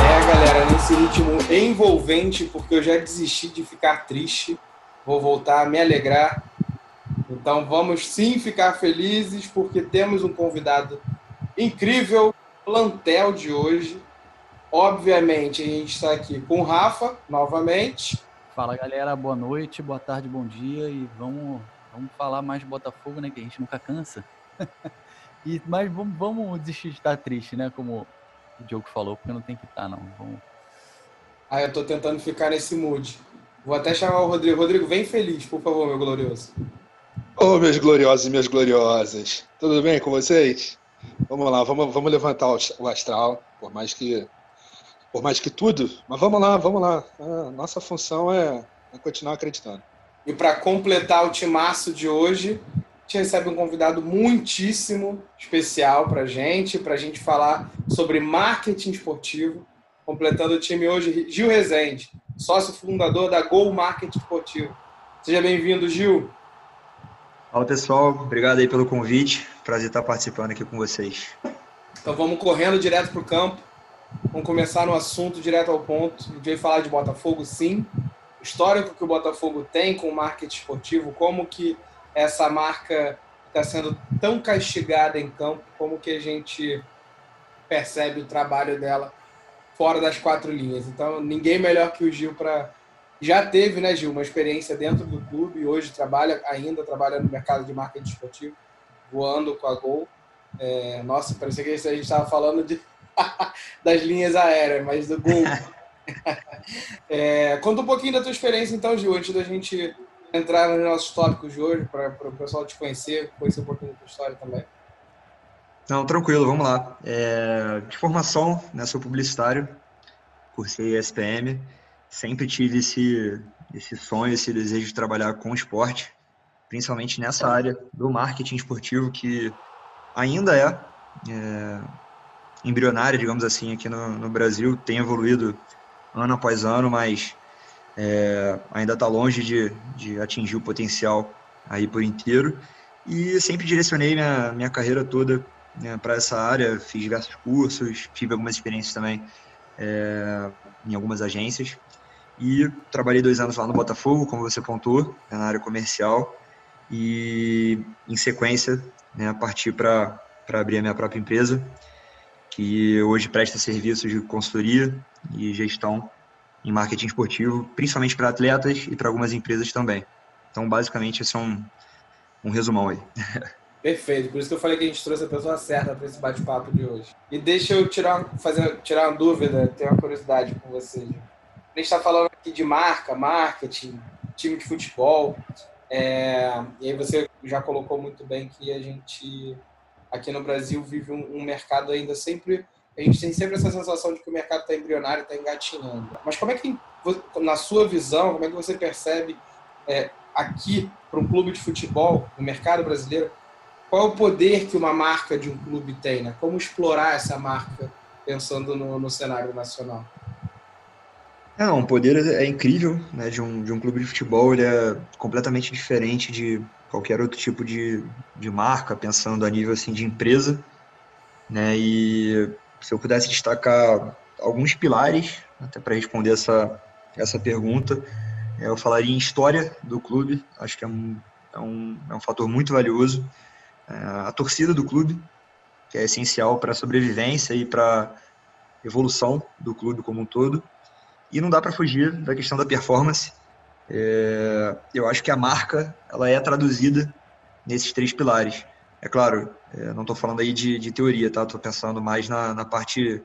É, galera, nesse ritmo envolvente, porque eu já desisti de ficar triste, vou voltar a me alegrar. Então vamos sim ficar felizes, porque temos um convidado incrível, plantel de hoje. Obviamente, a gente está aqui com o Rafa, novamente. Fala galera, boa noite, boa tarde, bom dia e vamos, vamos falar mais de Botafogo, né? Que a gente nunca cansa. e, mas vamos, vamos desistir de estar triste, né? Como o Diogo falou, porque não tem que estar, não. Vamos... Ah, eu tô tentando ficar nesse mood. Vou até chamar o Rodrigo. Rodrigo, vem feliz, por favor, meu glorioso. Ô, oh, meus gloriosos e minhas gloriosas. Tudo bem com vocês? Vamos lá, vamos, vamos levantar o astral, por mais que por mais que tudo, mas vamos lá, vamos lá. A nossa função é, é continuar acreditando. E para completar o timaço de hoje, gente recebe um convidado muitíssimo especial para gente, para a gente falar sobre marketing esportivo. Completando o time hoje, Gil Rezende, sócio fundador da Gol Marketing Esportivo. Seja bem-vindo, Gil. Fala pessoal, obrigado aí pelo convite. Prazer estar participando aqui com vocês. Então vamos correndo direto para o campo. Vamos começar no assunto direto ao ponto. A gente veio falar de Botafogo, sim. O histórico que o Botafogo tem com o marketing esportivo, como que essa marca está sendo tão castigada em campo, como que a gente percebe o trabalho dela fora das quatro linhas. Então, ninguém melhor que o Gil para já teve, né, Gil, uma experiência dentro do clube e hoje trabalha ainda trabalha no mercado de marketing esportivo, voando com a Gol. É, nossa, parecia que a gente estava falando de das linhas aéreas, mas do Gol. é, conta um pouquinho da tua experiência, então, Gil, antes da gente entrar nos nossos tópicos de hoje, para o pessoal te conhecer, conhecer um pouquinho da tua história também. Não, tranquilo, vamos lá. É, de formação, né, sou publicitário, cursei SPM, sempre tive esse, esse sonho, esse desejo de trabalhar com esporte, principalmente nessa área do marketing esportivo, que ainda é, é embrionária, digamos assim, aqui no, no Brasil, tem evoluído ano após ano, mas é, ainda está longe de, de atingir o potencial aí por inteiro. E sempre direcionei minha, minha carreira toda né, para essa área, fiz diversos cursos, tive algumas experiências também é, em algumas agências. E trabalhei dois anos lá no Botafogo, como você pontuou, né, na área comercial. E em sequência, né, parti para abrir a minha própria empresa, que hoje presta serviços de consultoria e gestão em marketing esportivo, principalmente para atletas e para algumas empresas também. Então, basicamente, esse é um, um resumão aí. Perfeito, por isso que eu falei que a gente trouxe a pessoa certa para esse bate-papo de hoje. E deixa eu tirar, fazer, tirar uma dúvida, tenho uma curiosidade com você. A gente está falando aqui de marca, marketing, time de futebol, é, e aí você já colocou muito bem que a gente aqui no Brasil vive um, um mercado ainda sempre a gente tem sempre essa sensação de que o mercado está embrionário, está engatinhando. Mas como é que, na sua visão, como é que você percebe é, aqui, para um clube de futebol, no mercado brasileiro, qual é o poder que uma marca de um clube tem? Né? Como explorar essa marca pensando no, no cenário nacional? É, um poder é incrível né, de, um, de um clube de futebol, ele é completamente diferente de qualquer outro tipo de, de marca, pensando a nível assim, de empresa. Né? E se eu pudesse destacar alguns pilares, até para responder essa, essa pergunta, é, eu falaria em história do clube, acho que é um, é um, é um fator muito valioso. É, a torcida do clube, que é essencial para a sobrevivência e para a evolução do clube como um todo. E não dá para fugir da questão da performance, é, eu acho que a marca ela é traduzida nesses três pilares. É claro, é, não estou falando aí de, de teoria, tá? Estou pensando mais na, na parte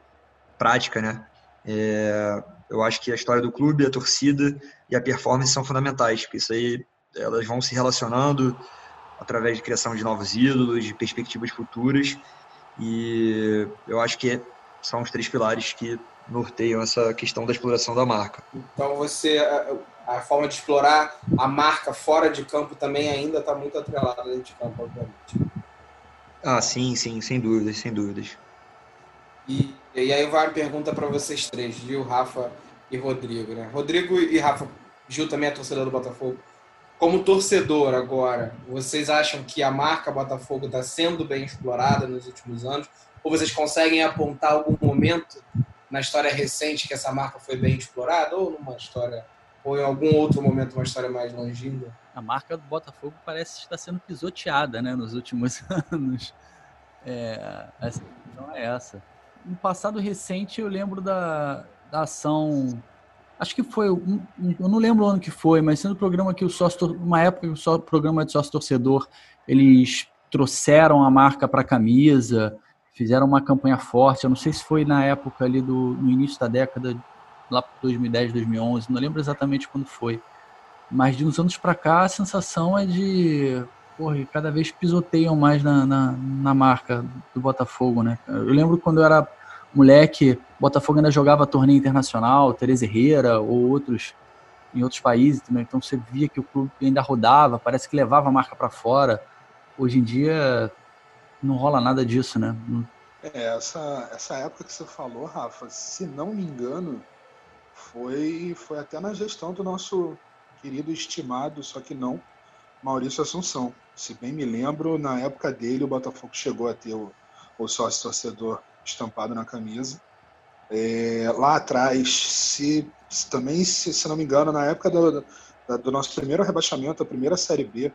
prática, né? É, eu acho que a história do clube, a torcida e a performance são fundamentais, porque isso aí elas vão se relacionando através de criação de novos ídolos, de perspectivas futuras, e eu acho que são os três pilares que norteiam essa questão da exploração da marca. Então você a forma de explorar a marca fora de campo também ainda está muito atrelada dentro de campo, obviamente. Ah, sim, sim, sem dúvidas, sem dúvidas. E, e aí vai a pergunta para vocês três, Gil, Rafa e Rodrigo. Né? Rodrigo e Rafa, Gil também é torcedor do Botafogo. como torcedor agora, vocês acham que a marca Botafogo está sendo bem explorada nos últimos anos? Ou vocês conseguem apontar algum momento na história recente que essa marca foi bem explorada? Ou numa história, ou em algum outro momento, uma história mais longínqua? A marca do Botafogo parece estar sendo pisoteada né, nos últimos anos. É, essa não é essa. No passado recente, eu lembro da, da ação acho que foi, eu não lembro o ano que foi, mas sendo o programa que o sócio, uma época que o programa de sócio torcedor, eles trouxeram a marca para a camisa, fizeram uma campanha forte, eu não sei se foi na época ali do, no início da década, lá para 2010, 2011, não lembro exatamente quando foi, mas de uns anos para cá a sensação é de, porra, cada vez pisoteiam mais na, na, na marca do Botafogo, né? Eu lembro quando eu era moleque, Botafogo ainda jogava torneio internacional, Tereza Herrera ou outros em outros países também. Então você via que o clube ainda rodava, parece que levava a marca para fora. Hoje em dia não rola nada disso, né? É, essa, essa época que você falou, Rafa, se não me engano, foi, foi até na gestão do nosso querido estimado, só que não, Maurício Assunção. Se bem me lembro, na época dele o Botafogo chegou a ter o, o sócio torcedor estampado na camisa. É, lá atrás, se, se também, se, se, não me engano, na época do, do, nosso primeiro rebaixamento, a primeira Série B,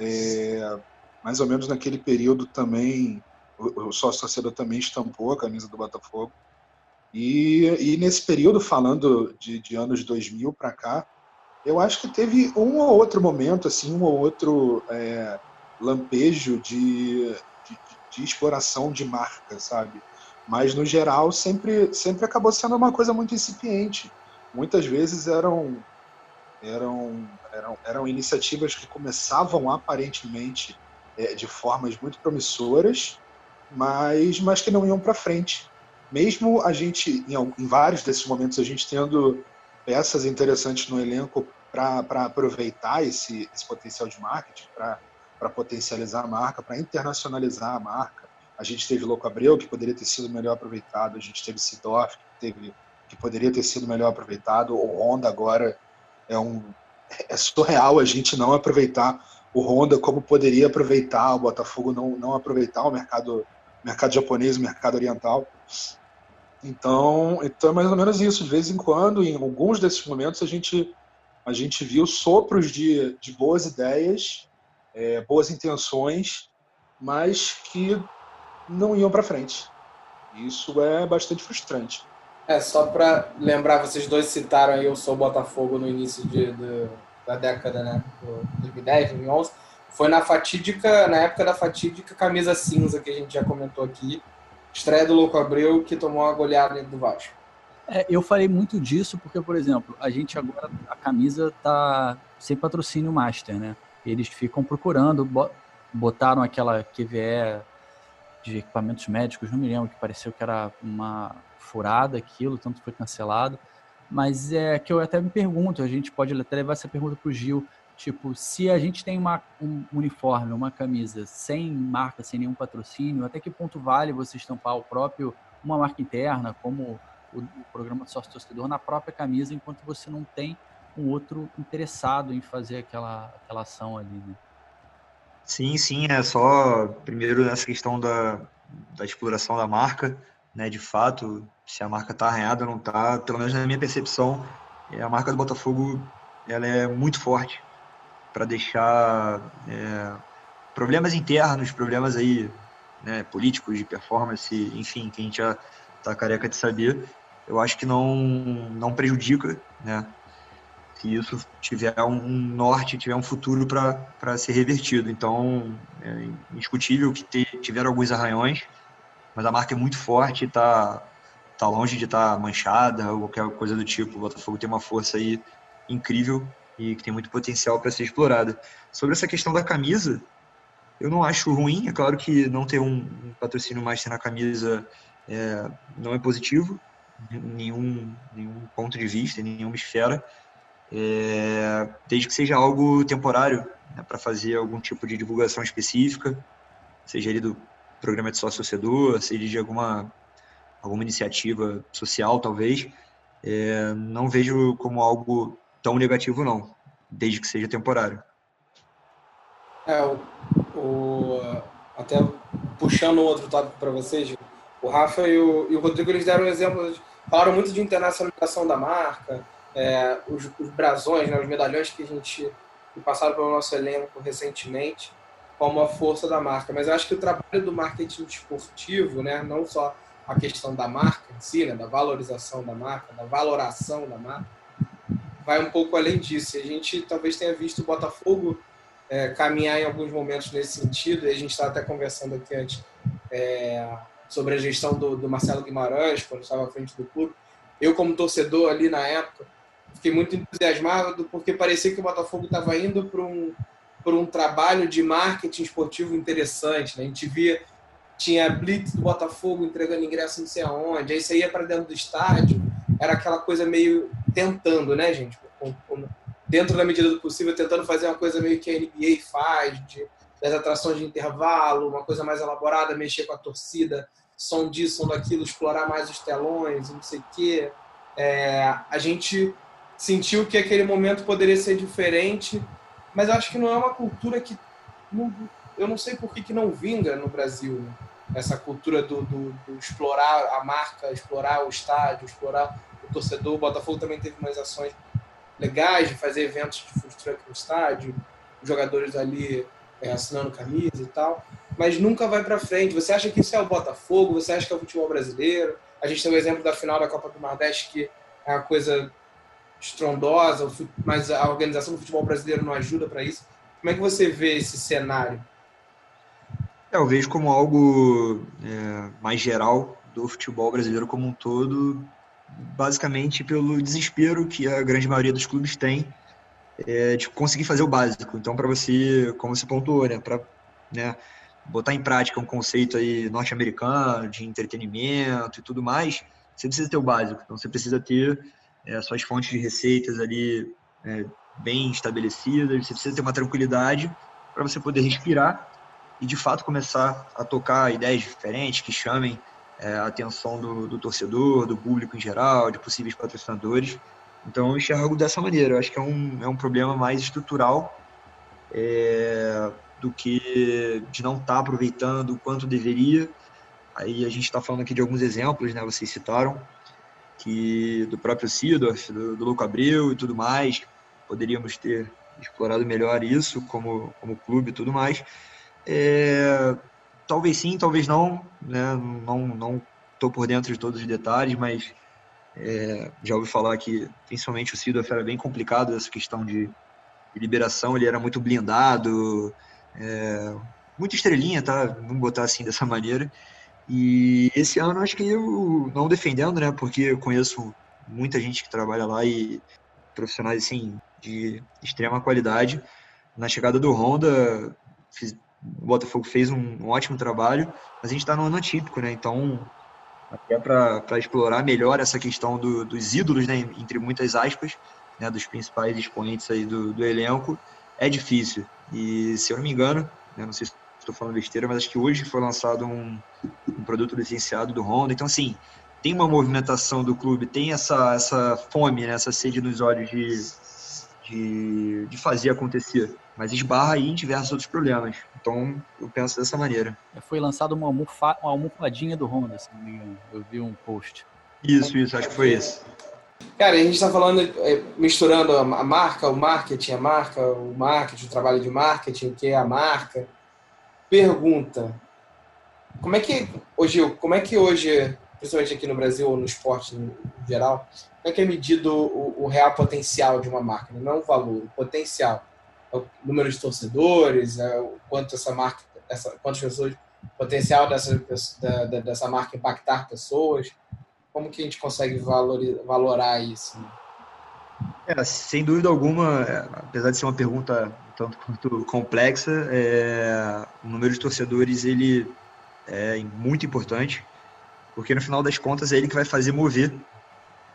é, mais ou menos naquele período também, o, o sócio torcedor também estampou a camisa do Botafogo. E, e nesse período, falando de, de anos 2000 para cá, eu acho que teve um ou outro momento, assim, um ou outro é, lampejo de, de, de exploração de marca, sabe? Mas, no geral, sempre, sempre acabou sendo uma coisa muito incipiente. Muitas vezes eram, eram, eram, eram iniciativas que começavam aparentemente é, de formas muito promissoras, mas, mas que não iam para frente. Mesmo a gente, em, em vários desses momentos, a gente tendo peças interessantes no elenco para aproveitar esse, esse potencial de marketing, para potencializar a marca, para internacionalizar a marca, a gente teve Louco Abreu, que poderia ter sido melhor aproveitado. A gente teve Sidoff, que, teve, que poderia ter sido melhor aproveitado. O Honda agora é um. É surreal a gente não aproveitar o Honda como poderia aproveitar, o Botafogo não, não aproveitar o mercado, mercado japonês, mercado oriental. Então, então é mais ou menos isso. De vez em quando, em alguns desses momentos, a gente, a gente viu sopros de, de boas ideias, é, boas intenções, mas que não iam para frente. Isso é bastante frustrante. É, só para lembrar, vocês dois citaram aí Eu Sou Botafogo no início de, de da década, né? 2010, 2011. Foi na fatídica, na época da fatídica camisa cinza que a gente já comentou aqui. Estreia do Louco Abreu, que tomou uma goleada do Vasco. É, eu falei muito disso porque, por exemplo, a gente agora, a camisa tá sem patrocínio master, né? Eles ficam procurando, botaram aquela QVE de equipamentos médicos, não me lembro, que pareceu que era uma furada aquilo, tanto foi cancelado. Mas é que eu até me pergunto, a gente pode até levar essa pergunta para o Gil, tipo, se a gente tem uma, um uniforme, uma camisa sem marca, sem nenhum patrocínio, até que ponto vale você estampar o próprio, uma marca interna, como o, o programa de sócio torcedor, na própria camisa, enquanto você não tem um outro interessado em fazer aquela, aquela ação ali, né? Sim, sim, é só primeiro nessa questão da, da exploração da marca, né? De fato, se a marca está arranhada ou não está, pelo menos na minha percepção, é, a marca do Botafogo ela é muito forte para deixar é, problemas internos, problemas aí né, políticos de performance, enfim, que a gente já está careca de saber. Eu acho que não não prejudica, né? se isso tiver um norte, tiver um futuro para ser revertido. Então, é indiscutível que ter, tiveram alguns arranhões, mas a marca é muito forte, está tá longe de estar tá manchada ou qualquer coisa do tipo. O Botafogo tem uma força aí incrível e que tem muito potencial para ser explorada. Sobre essa questão da camisa, eu não acho ruim. É claro que não ter um, patrocínio master na camisa é, não é positivo, nenhum, nenhum ponto de vista, nenhuma esfera é, desde que seja algo temporário, né, para fazer algum tipo de divulgação específica, seja ali do programa de sócio-torcedor, seja de alguma, alguma iniciativa social, talvez, é, não vejo como algo tão negativo, não, desde que seja temporário. É, o, o, até puxando outro tópico para vocês, o Rafa e o, e o Rodrigo eles deram exemplos, falaram muito de internacionalização da marca, é, os, os, brasões, né, os medalhões que a gente que passaram pelo nosso elenco recentemente, como a força da marca. Mas eu acho que o trabalho do marketing esportivo, né, não só a questão da marca em si, né, da valorização da marca, da valoração da marca, vai um pouco além disso. A gente talvez tenha visto o Botafogo é, caminhar em alguns momentos nesse sentido, e a gente estava até conversando aqui antes é, sobre a gestão do, do, Marcelo Guimarães, quando estava à frente do clube. Eu, como torcedor ali na época, fiquei muito entusiasmado porque parecia que o Botafogo estava indo para um, um trabalho de marketing esportivo interessante. Né? A gente via, tinha Blitz do Botafogo entregando ingresso não sei aonde, aí você ia para dentro do estádio, era aquela coisa meio tentando, né, gente? dentro da medida do possível, tentando fazer uma coisa meio que a NBA faz, de, das atrações de intervalo, uma coisa mais elaborada, mexer com a torcida, som disso, som daquilo, explorar mais os telões, não sei o quê. É, a gente sentiu que aquele momento poderia ser diferente, mas acho que não é uma cultura que. Não, eu não sei por que, que não vinga no Brasil. Né? Essa cultura do, do, do explorar a marca, explorar o estádio, explorar o torcedor. O Botafogo também teve umas ações legais de fazer eventos de food truck no estádio, jogadores ali é, assinando camisa e tal, mas nunca vai para frente. Você acha que isso é o Botafogo? Você acha que é o futebol brasileiro? A gente tem o exemplo da final da Copa do Nordeste, que é uma coisa estrondosa, mas a organização do futebol brasileiro não ajuda para isso. Como é que você vê esse cenário? Vejo como algo é, mais geral do futebol brasileiro como um todo, basicamente pelo desespero que a grande maioria dos clubes tem é, de conseguir fazer o básico. Então, para você, como você pontuou, né, para né, botar em prática um conceito aí norte-americano de entretenimento e tudo mais, você precisa ter o básico. Então, você precisa ter é, suas fontes de receitas ali é, bem estabelecidas, você precisa ter uma tranquilidade para você poder respirar e, de fato, começar a tocar ideias diferentes que chamem é, a atenção do, do, torcedor, do público em geral, de possíveis patrocinadores. Então, eu enxergo dessa maneira. Eu acho que é um, é um problema mais estrutural é, do que de não estar tá aproveitando o quanto deveria. Aí a gente está falando aqui de alguns exemplos, né? Vocês citaram que do próprio Sidorf, do, do Louco Abreu e tudo mais, poderíamos ter explorado melhor isso como, como clube e tudo mais. É, talvez sim, talvez não, né? Não não estou por dentro de todos os detalhes, mas é, já ouvi falar que principalmente o Sidorf era bem complicado essa questão de, de liberação, ele era muito blindado, é, muito estrelinha, tá? Vamos botar assim dessa maneira. E esse ano acho que eu não defendendo, né? Porque eu conheço muita gente que trabalha lá e profissionais assim de extrema qualidade. Na chegada do Honda, fiz, o Botafogo fez um, ótimo trabalho, mas a gente está no ano atípico, né? Então, até para explorar melhor essa questão do, dos ídolos, né? Entre muitas aspas, né? Dos principais expoentes aí do, do elenco, é difícil. E se eu não me engano, né? não sei se estou falando besteira, mas acho que hoje foi lançado um, um produto licenciado do Honda. Então, assim, tem uma movimentação do clube, tem essa, essa fome, né? essa sede nos olhos de, de, de fazer acontecer mas esbarra aí em diversos outros problemas. Então, eu penso dessa maneira. Foi lançado uma, almofa, uma almofadinha do Honda, se não me engano. Eu vi um post. Isso, isso, acho que foi isso. Cara, a gente está falando, é, misturando a marca, o marketing, a marca, o marketing, o trabalho de marketing, o que é a marca. Pergunta: como é que hoje, como é que hoje, principalmente aqui no Brasil ou no esporte em geral, como é que é medido o, o real potencial de uma marca? Não o valor, o potencial o número de torcedores, é, o quanto essa marca, essa, quantas pessoas, o potencial dessa, da, dessa marca impactar pessoas. Como que a gente consegue valorizar, valorar isso? É, sem dúvida alguma, é, apesar de ser uma pergunta tanto quanto complexa, é, o número de torcedores ele é muito importante, porque no final das contas é ele que vai fazer mover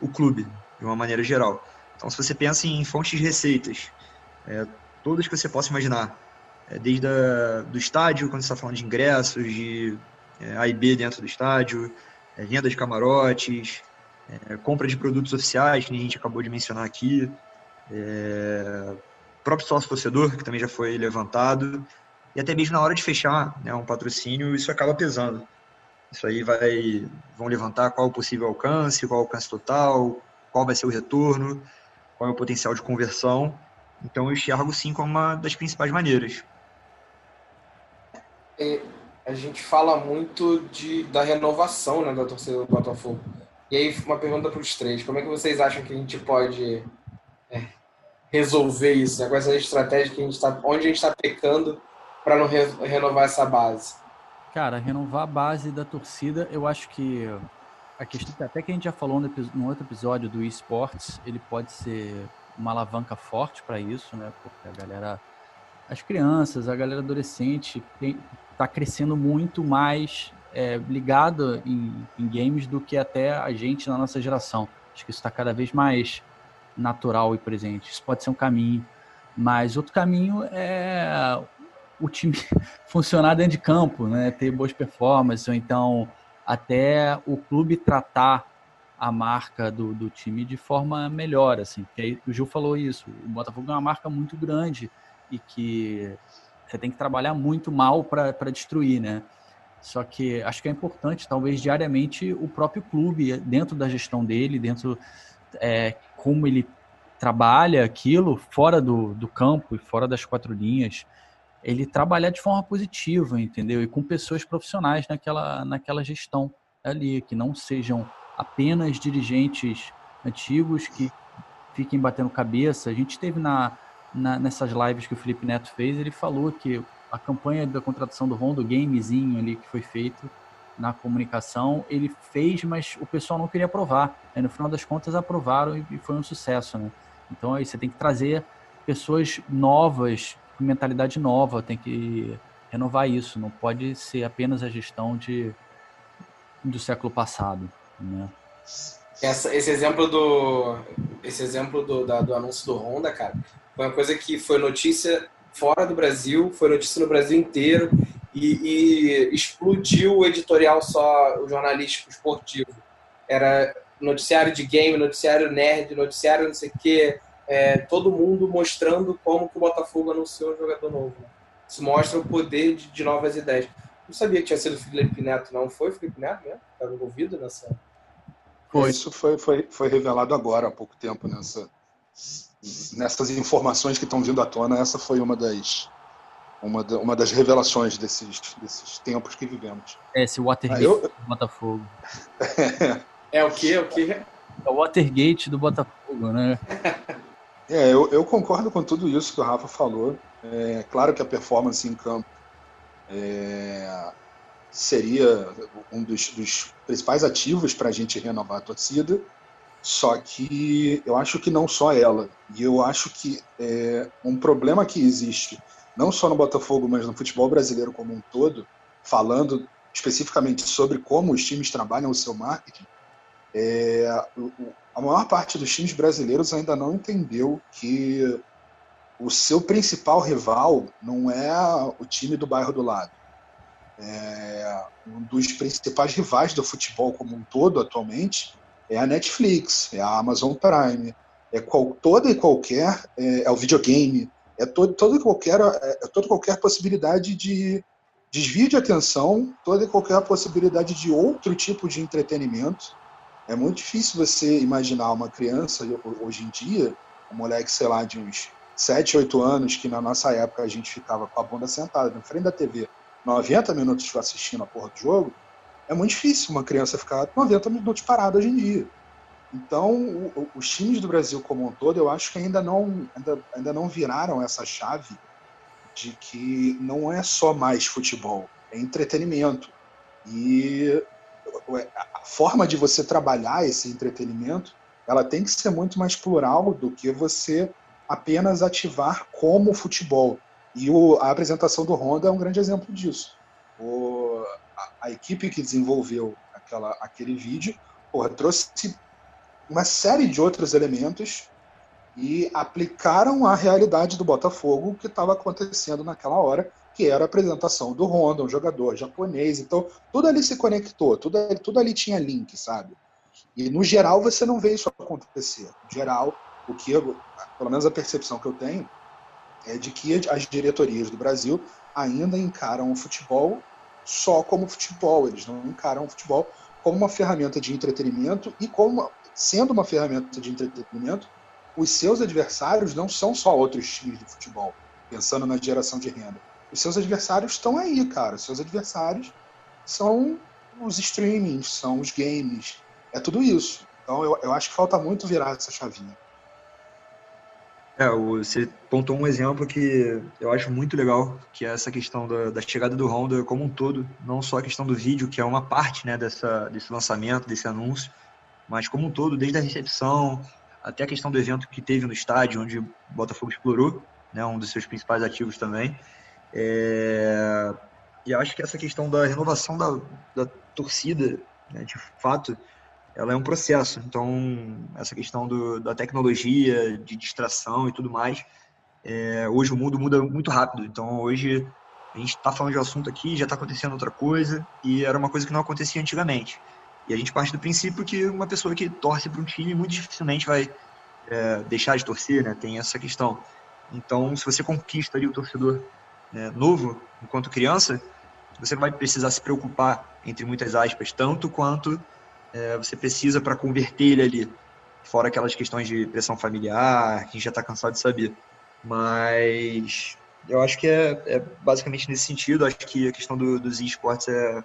o clube de uma maneira geral. Então, se você pensa em fontes de receitas, é, todas que você possa imaginar. É, desde a, do estádio, quando você está falando de ingressos, de é, A e B dentro do estádio, é, venda de camarotes, é, compra de produtos oficiais, que a gente acabou de mencionar aqui, é, próprio sócio torcedor, que também já foi levantado. e até mesmo na hora de fechar né, um patrocínio, isso acaba pesando. Isso aí vai vão levantar qual o possível alcance, qual o alcance total, qual vai ser o retorno, qual é o potencial de conversão. Então eu enxergo sim como uma das principais maneiras. É, a gente fala muito de, da renovação né, da torcida do Botafogo. E aí, uma pergunta para os três: como é que vocês acham que a gente pode é, resolver isso? Né? Quais são as estratégias que a gente está, onde a gente está pecando para não re renovar essa base? Cara, renovar a base da torcida, eu acho que a questão, até que a gente já falou no, no outro episódio do esportes, ele pode ser uma alavanca forte para isso, né? Porque a galera, as crianças, a galera adolescente está crescendo muito mais é, ligada em, em, games do que até a gente na nossa geração. Acho que isso está cada vez mais natural e presente. Isso pode ser um caminho, mas outro caminho é o time funcionar dentro de campo, né? Ter boas performances, ou então até o clube tratar a marca do, do time de forma melhor, assim. Aí, o Gil falou isso, o Botafogo é uma marca muito grande e que você tem que trabalhar muito mal para destruir, né? Só que acho que é importante, talvez diariamente, o próprio clube, dentro da gestão dele, dentro é, como ele trabalha aquilo, fora do, do campo e fora das quatro linhas, ele trabalhar de forma positiva, entendeu? E com pessoas profissionais naquela, naquela gestão ali, que não sejam apenas dirigentes antigos que fiquem batendo cabeça. A gente teve na, na, nessas lives que o Felipe Neto fez, ele falou que a campanha da contratação do Rondo, gamezinho ali que foi feito na comunicação, ele fez, mas o pessoal não queria aprovar. Aí, no final das contas, aprovaram e foi um sucesso, né? Então aí você tem que trazer pessoas novas mentalidade nova, tem que renovar isso, não pode ser apenas a gestão de, do século passado. Né? Essa, esse exemplo do esse exemplo do, da, do anúncio do Honda, cara, foi uma coisa que foi notícia fora do Brasil, foi notícia no Brasil inteiro e, e explodiu o editorial só o jornalístico esportivo. Era noticiário de game, noticiário nerd, noticiário não sei o quê, é, todo mundo mostrando como que o Botafogo anunciou um jogador novo. Isso mostra o poder de, de novas ideias. Não sabia que tinha sido o Felipe Neto, não foi o Felipe Neto mesmo? Estava envolvido nessa. Isso foi, foi, foi revelado agora, há pouco tempo, nessa, nessas informações que estão vindo à tona. Essa foi uma das, uma, da, uma das revelações desses, desses tempos que vivemos. É, esse Watergate ah, eu... do Botafogo. é o que? É o que? É o Watergate do Botafogo, né? É, eu, eu, concordo com tudo isso que o Rafa falou. É claro que a performance em campo é, seria um dos, dos principais ativos para a gente renovar a torcida, só que eu acho que não só ela. E eu acho que é, um problema que existe, não só no Botafogo, mas no futebol brasileiro como um todo, falando especificamente sobre como os times trabalham o seu marketing, é, a maior parte dos times brasileiros ainda não entendeu que o seu principal rival não é o time do bairro do lado. É, um dos principais rivais do futebol como um todo atualmente é a Netflix, é a Amazon Prime, é qual, toda e qualquer é, é o videogame, é todo, toda e qualquer é, é toda qualquer possibilidade de desvio de atenção, toda e qualquer possibilidade de outro tipo de entretenimento é muito difícil você imaginar uma criança hoje em dia, um moleque, sei lá, de uns 7, 8 anos, que na nossa época a gente ficava com a bunda sentada na frente da TV 90 minutos assistindo a porra do jogo, é muito difícil uma criança ficar 90 minutos parada hoje em dia. Então, o, os times do Brasil como um todo, eu acho que ainda não, ainda, ainda não viraram essa chave de que não é só mais futebol, é entretenimento. E a forma de você trabalhar esse entretenimento, ela tem que ser muito mais plural do que você apenas ativar como futebol. E o, a apresentação do Honda é um grande exemplo disso. O, a, a, equipe que desenvolveu aquela, aquele vídeo porra, trouxe uma série de outros elementos e aplicaram a realidade do Botafogo que estava acontecendo naquela hora que era a apresentação do Honda, um jogador japonês. Então, tudo ali se conectou, tudo, tudo ali tinha link, sabe? E no geral você não vê isso acontecer. No geral, o que eu, pelo menos a percepção que eu tenho é de que as diretorias do Brasil ainda encaram o futebol só como futebol, eles não encaram o futebol como uma ferramenta de entretenimento e como sendo uma ferramenta de entretenimento, os seus adversários não são só outros times de futebol, pensando na geração de renda. Os seus adversários estão aí, cara. Os seus adversários são os streamings, são os games, é tudo isso. Então eu, eu acho que falta muito virar essa chavinha. É, você pontou um exemplo que eu acho muito legal, que é essa questão da, da, chegada do Honda como um todo, não só a questão do vídeo, que é uma parte né, dessa, desse lançamento, desse anúncio, mas como um todo, desde a recepção até a questão do evento que teve no estádio, onde o Botafogo explorou, né, um dos seus principais ativos também. É... E acho que essa questão da renovação da, da torcida, né, de fato, ela é um processo. Então, essa questão do, da tecnologia, de distração e tudo mais, é, hoje o mundo muda muito rápido. Então, hoje a gente está falando de um assunto aqui, já está acontecendo outra coisa, e era uma coisa que não acontecia antigamente. E a gente parte do princípio que uma pessoa que torce para um time muito dificilmente vai é, deixar de torcer, né? Tem essa questão. Então, se você conquista ali o torcedor é, novo, enquanto criança, você vai precisar se preocupar, entre muitas aspas, tanto quanto é, você precisa para converter ele ali. Fora aquelas questões de pressão familiar, que a gente já está cansado de saber. Mas eu acho que é, é, basicamente nesse sentido. Acho que a questão do, dos esportes é,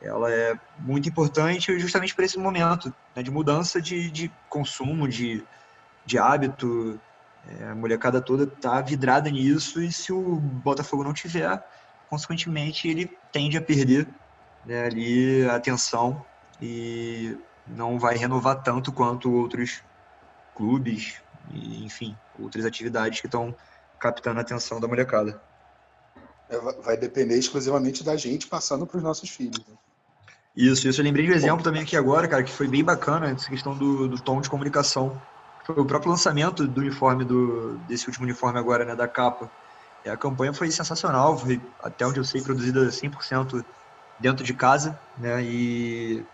ela é muito importante justamente para esse momento né, de mudança de, de consumo, de, de hábito. É, a molecada toda está vidrada nisso e se o Botafogo não tiver, consequentemente ele tende a perder né, ali a atenção e não vai renovar tanto quanto outros clubes e, enfim, outras atividades que estão captando a atenção da molecada. É, vai depender exclusivamente da gente passando para os nossos filhos. Né? Isso, isso. Eu lembrei de um exemplo também aqui agora, cara, que foi bem bacana, essa questão do, do tom de comunicação. Foi o próprio lançamento do uniforme, do, desse último uniforme agora, né, da capa. E a campanha foi sensacional, foi, até onde eu sei, produzida 100% dentro de casa, né, e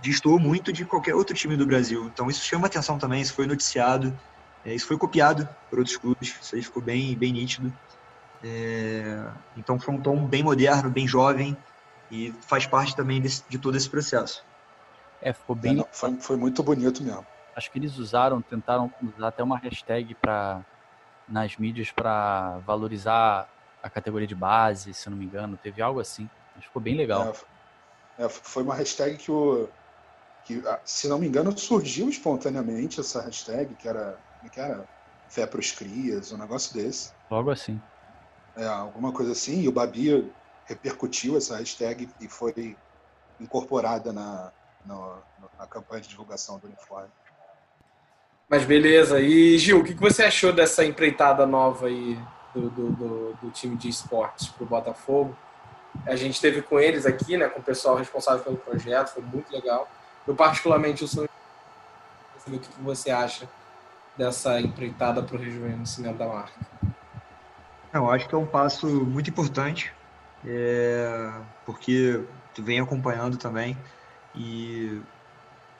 distou muito de qualquer outro time do Brasil. Então isso chama atenção também, isso foi noticiado, é, isso foi copiado por outros clubes, isso aí ficou bem, bem nítido. É, então foi um tom bem moderno, bem jovem e faz parte também desse, de todo esse processo. É, ficou bem. É, não, foi, foi muito bonito mesmo. Acho que eles usaram, tentaram usar até uma hashtag para nas mídias para valorizar a categoria de base, se eu não me engano, teve algo assim. Acho que ficou bem legal. É, é, foi uma hashtag que o que, ah, se não me engano, surgiu espontaneamente essa hashtag, que era, é que era fé para os crias, um negócio desse. Logo assim. É, alguma coisa assim, e o Babi repercutiu essa hashtag e foi incorporada na, na, na campanha de divulgação do uniforme. Mas beleza. E Gil, o que você achou dessa empreitada nova aí do, do, do, do time de esportes para o Botafogo? A gente esteve com eles aqui, né, com o pessoal responsável pelo projeto, foi muito legal. Eu, particularmente, eu sou o que você acha dessa empreitada para o rejuvenescimento da marca. Eu acho que é um passo muito importante, é, porque tu vem acompanhando também e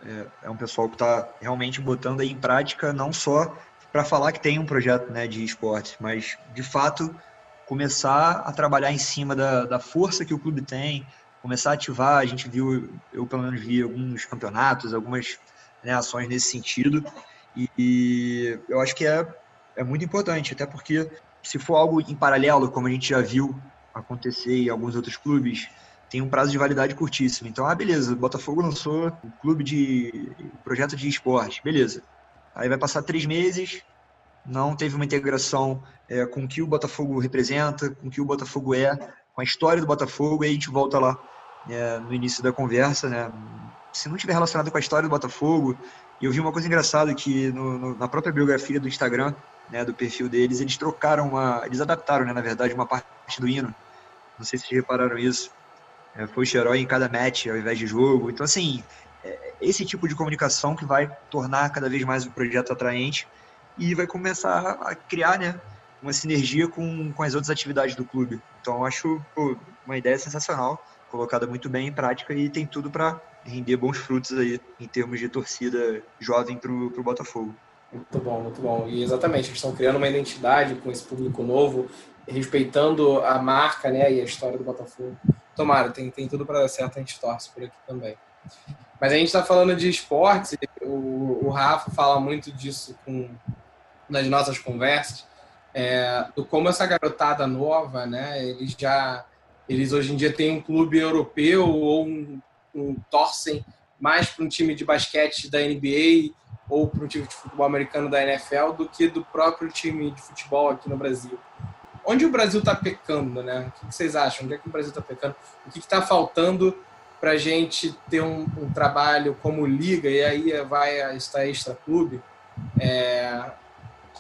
é, é um pessoal que está realmente botando aí em prática não só para falar que tem um projeto né, de esporte, mas de fato começar a trabalhar em cima da, da força que o clube tem, começar a ativar. A gente viu, eu pelo menos vi alguns campeonatos, algumas né, ações nesse sentido. E, e, eu acho que é, é muito importante, até porque se for algo em paralelo, como a gente já viu acontecer em alguns outros clubes, tem um prazo de validade curtíssimo. Então, ah, beleza, Botafogo lançou um clube de projeto de esporte, beleza. Aí vai passar três meses, não teve uma integração é, com o que o Botafogo representa, com o que o Botafogo é, com a história do Botafogo, e a gente volta lá é, no início da conversa, né? Se não tiver relacionado com a história do Botafogo, e eu vi uma coisa engraçada que no, no, na própria biografia do Instagram, né, do perfil deles, eles trocaram uma, eles adaptaram, né, na verdade, uma parte do hino. Não sei se vocês repararam isso. É, foi o Xerói em cada match ao invés de jogo. Então, assim, é esse tipo de comunicação que vai tornar cada vez mais o projeto atraente e vai começar a criar, né, uma sinergia com, com as outras atividades do clube. Então, acho pô, uma ideia sensacional, colocada muito bem em prática e tem tudo para render bons frutos aí em termos de torcida jovem para o Botafogo. Muito bom, muito bom. E exatamente, eles estão criando uma identidade com esse público novo. respeitando a marca né, e a história do Botafogo. Tomara, tem, tem tudo para dar certo, a gente torce por aqui também. Mas a gente está falando de esportes, o, o Rafa fala muito disso com, nas nossas conversas, é, do como essa garotada nova, né, eles já, eles hoje em dia têm um clube europeu ou um, um torcem mais para um time de basquete da NBA ou para um time de futebol americano da NFL do que do próprio time de futebol aqui no Brasil. Onde o Brasil está pecando, né? O que vocês acham? Onde é que o Brasil está pecando? O que está faltando para a gente ter um, um, trabalho como liga e aí vai a extra, extra clube é,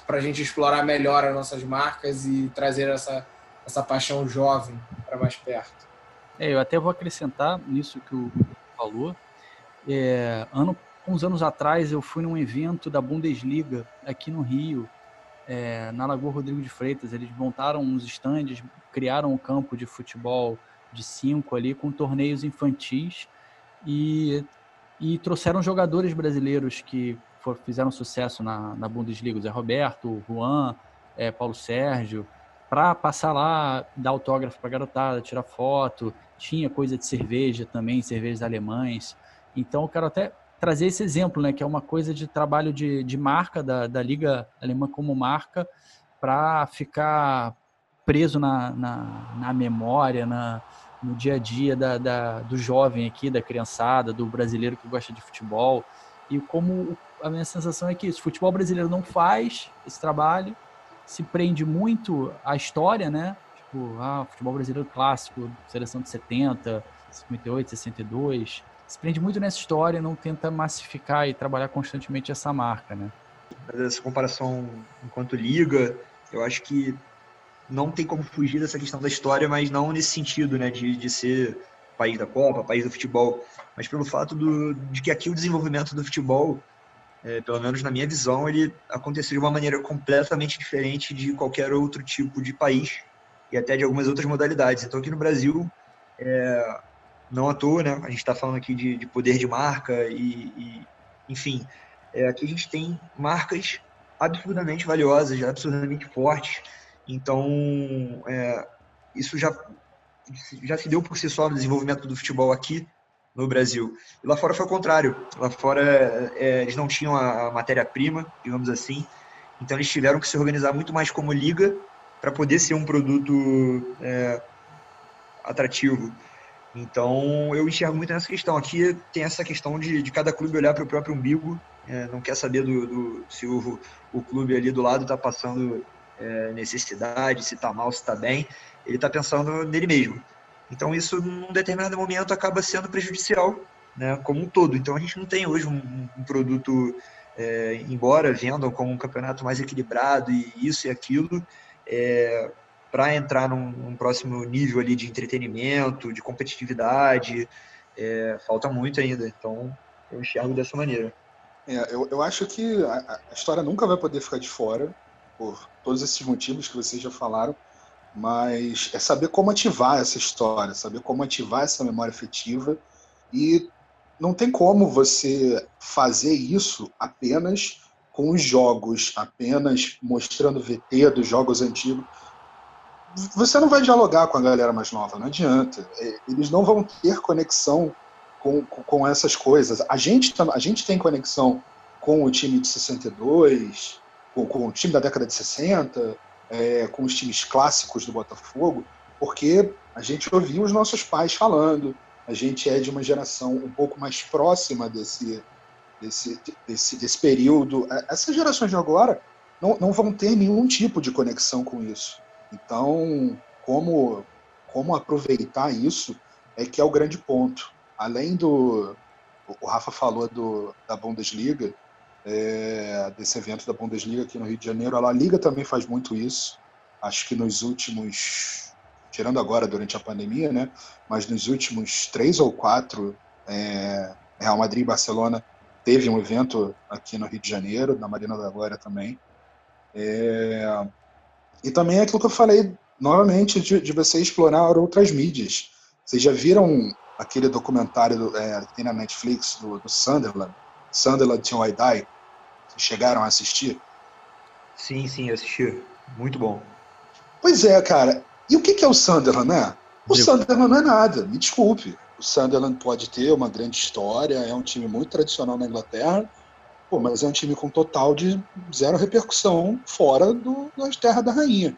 para a gente explorar melhor as nossas marcas e trazer essa, essa paixão jovem para mais perto. É, eu até vou acrescentar nisso que o falou. É, ano, uns anos atrás eu fui num evento da Bundesliga aqui no Rio, é, na Lagoa Rodrigo de Freitas. Eles montaram uns estandes, criaram um campo de futebol de cinco ali com torneios infantis e, e trouxeram jogadores brasileiros que for, fizeram sucesso na, na Bundesliga, Zé Roberto, Juan, é, Paulo Sérgio, para passar lá, dar autógrafo para garotada, tirar foto, tinha coisa de cerveja também, cervejas alemães. Então eu quero até trazer esse exemplo, né, que é uma coisa de trabalho de, de marca da, da Liga Alemã como marca para ficar preso na, na, na memória, na, no dia a dia da, da, do jovem aqui, da criançada, do brasileiro que gosta de futebol. E como a minha sensação é que isso, o futebol brasileiro não faz esse trabalho, se prende muito à história, né? Tipo, ah, futebol brasileiro clássico, seleção de 70, 58, 62. Se prende muito nessa história, não tenta massificar e trabalhar constantemente essa marca, né? Essa comparação enquanto liga, eu acho que não tem como fugir dessa questão da história, mas não nesse sentido, né, de, de ser país da Copa, país do futebol, mas pelo fato do, de que aqui o desenvolvimento do futebol, é, pelo menos na minha visão, ele aconteceu de uma maneira completamente diferente de qualquer outro tipo de país e até de algumas outras modalidades. Então aqui no Brasil, é, não à toa, né, a gente está falando aqui de, de, poder de marca e, e enfim, é, aqui a gente tem marcas absurdamente valiosas, absurdamente fortes, então, é, isso já, já se deu por si só no desenvolvimento do futebol aqui no Brasil. E lá fora foi o contrário. Lá fora é, eles não tinham a matéria-prima, digamos assim. Então eles tiveram que se organizar muito mais como liga para poder ser um produto é, atrativo. Então eu enxergo muito nessa questão. Aqui tem essa questão de, de cada clube olhar para o próprio umbigo, é, não quer saber do, do se o, o clube ali do lado está passando é, necessidade, se está mal, se está bem, ele está pensando nele mesmo. Então isso, num determinado momento, acaba sendo prejudicial, né, como um todo. Então a gente não tem hoje um, um produto, é, embora vendam como um campeonato mais equilibrado e isso e aquilo, é, para entrar num, num, próximo nível ali de entretenimento, de competitividade, é, falta muito ainda. Então eu enxergo dessa maneira. É, eu, eu acho que a, a história nunca vai poder ficar de fora por todos esses motivos que vocês já falaram, mas é saber como ativar essa história, saber como ativar essa memória afetiva e não tem como você fazer isso apenas com os jogos, apenas mostrando VT dos jogos antigos. Você não vai dialogar com a galera mais nova, não adianta. É, eles não vão ter conexão com, com essas coisas. A gente, a gente tem conexão com o time de 62, com, com o time da década de 60, é, com os times clássicos do Botafogo, porque a gente ouvia os nossos pais falando, a gente é de uma geração um pouco mais próxima desse, desse, desse, desse período. É, essas gerações de agora não, não vão ter nenhum tipo de conexão com isso. Então, como, como aproveitar isso é que é o grande ponto. Além do. O Rafa falou do, da Bundesliga, é, desse evento da Bundesliga aqui no Rio de Janeiro. A La Liga também faz muito isso. Acho que nos últimos, tirando agora durante a pandemia, né? Mas nos últimos três ou quatro, é, Real Madrid e Barcelona teve um evento aqui no Rio de Janeiro, na Marina da Glória também. É, e também é aquilo que eu falei novamente de, de você explorar outras mídias. Vocês já viram aquele documentário do, é, que tem na Netflix do, do Sunderland? Sunderland Till I Die? Vocês chegaram a assistir? Sim, sim, assisti. Muito bom. Pois é, cara. E o que é o Sunderland, né? O Digo. Sunderland não é nada, me desculpe. O Sunderland pode ter uma grande história, é um time muito tradicional na Inglaterra, pô, mas é um time com total de zero repercussão fora do, das terras da rainha.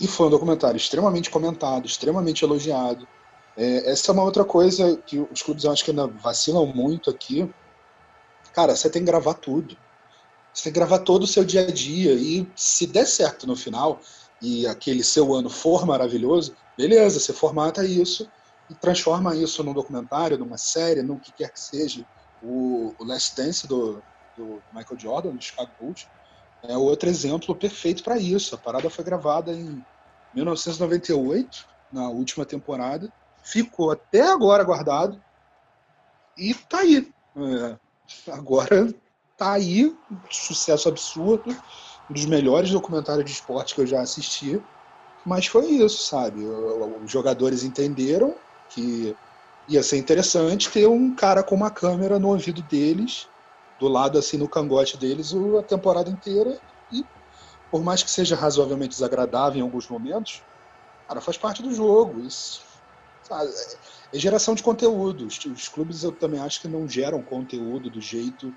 E foi um documentário extremamente comentado, extremamente elogiado. É, essa é uma outra coisa que os clubes eu acho que ainda vacilam muito aqui. Cara, você tem que gravar tudo. Você tem que gravar todo o seu dia a dia. E se der certo no final, e aquele seu ano for maravilhoso, beleza, você formata isso e transforma isso num documentário, numa série, num que quer que seja. O, o Last Dance do, do Michael Jordan, do Chicago Bulls, é outro exemplo perfeito para isso. A parada foi gravada em 1998, na última temporada, ficou até agora guardado e tá aí. É, agora tá aí, sucesso absurdo, um dos melhores documentários de esporte que eu já assisti. Mas foi isso, sabe? Os jogadores entenderam que ia ser interessante ter um cara com uma câmera no ouvido deles, do lado assim no cangote deles, a temporada inteira. E por mais que seja razoavelmente desagradável em alguns momentos, cara, faz parte do jogo. Isso sabe? é geração de conteúdo. Os, os, clubes eu também acho que não geram conteúdo do jeito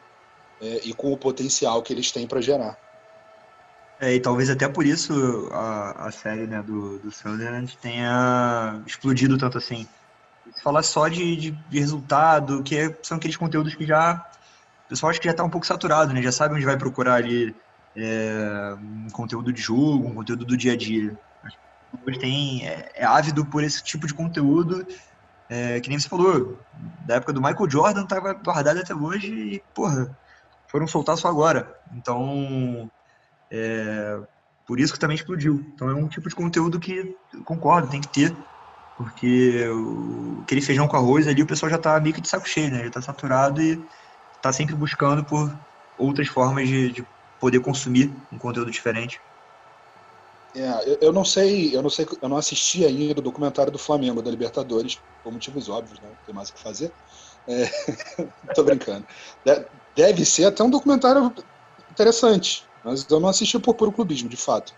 é, e com o potencial que eles têm para gerar. É, e talvez até por isso a, a série né, do, do Sunderland tenha explodido tanto assim. Se falar só de, de, de, resultado, que é, são aqueles conteúdos que já. O pessoal acha que já está um pouco saturado, né? Já sabe onde vai procurar ali é, um conteúdo de jogo, um conteúdo do dia a dia. Hoje tem, é, é ávido por esse tipo de conteúdo, é, que nem você falou, da época do Michael Jordan, estava guardado até hoje e, porra, foram soltar só agora. Então, é, por isso que também explodiu. Então é um tipo de conteúdo que concordo, tem que ter. Porque o, aquele feijão com arroz ali o pessoal já está meio que de saco cheio, né? Já está saturado e está sempre buscando por outras formas de, de, poder consumir um conteúdo diferente. É, eu, eu, não sei, eu não sei, eu não assisti ainda o documentário do Flamengo da Libertadores, por motivos óbvios, né? Tem mais o que fazer. É, tô brincando. Deve ser até um documentário interessante. Mas eu não assisti por puro clubismo, de fato.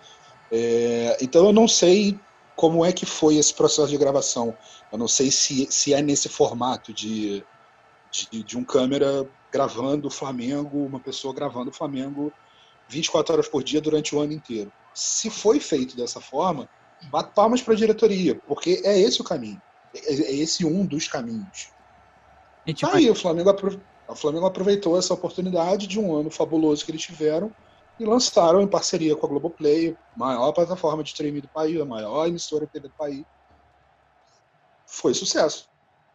É, então eu não sei como é que foi esse processo de gravação. Eu não sei se, se é nesse formato de, de, de um câmera gravando o Flamengo, uma pessoa gravando o Flamengo 24 horas por dia durante o ano inteiro. Se foi feito dessa forma, bate palmas para a diretoria, porque é esse o caminho. É, é esse um dos caminhos. E, tipo, Aí o Flamengo, o Flamengo aproveitou essa oportunidade de um ano fabuloso que eles tiveram e lançaram em parceria com a Globoplay, maior plataforma de streaming do país, a maior emissora de TV do país. Foi sucesso.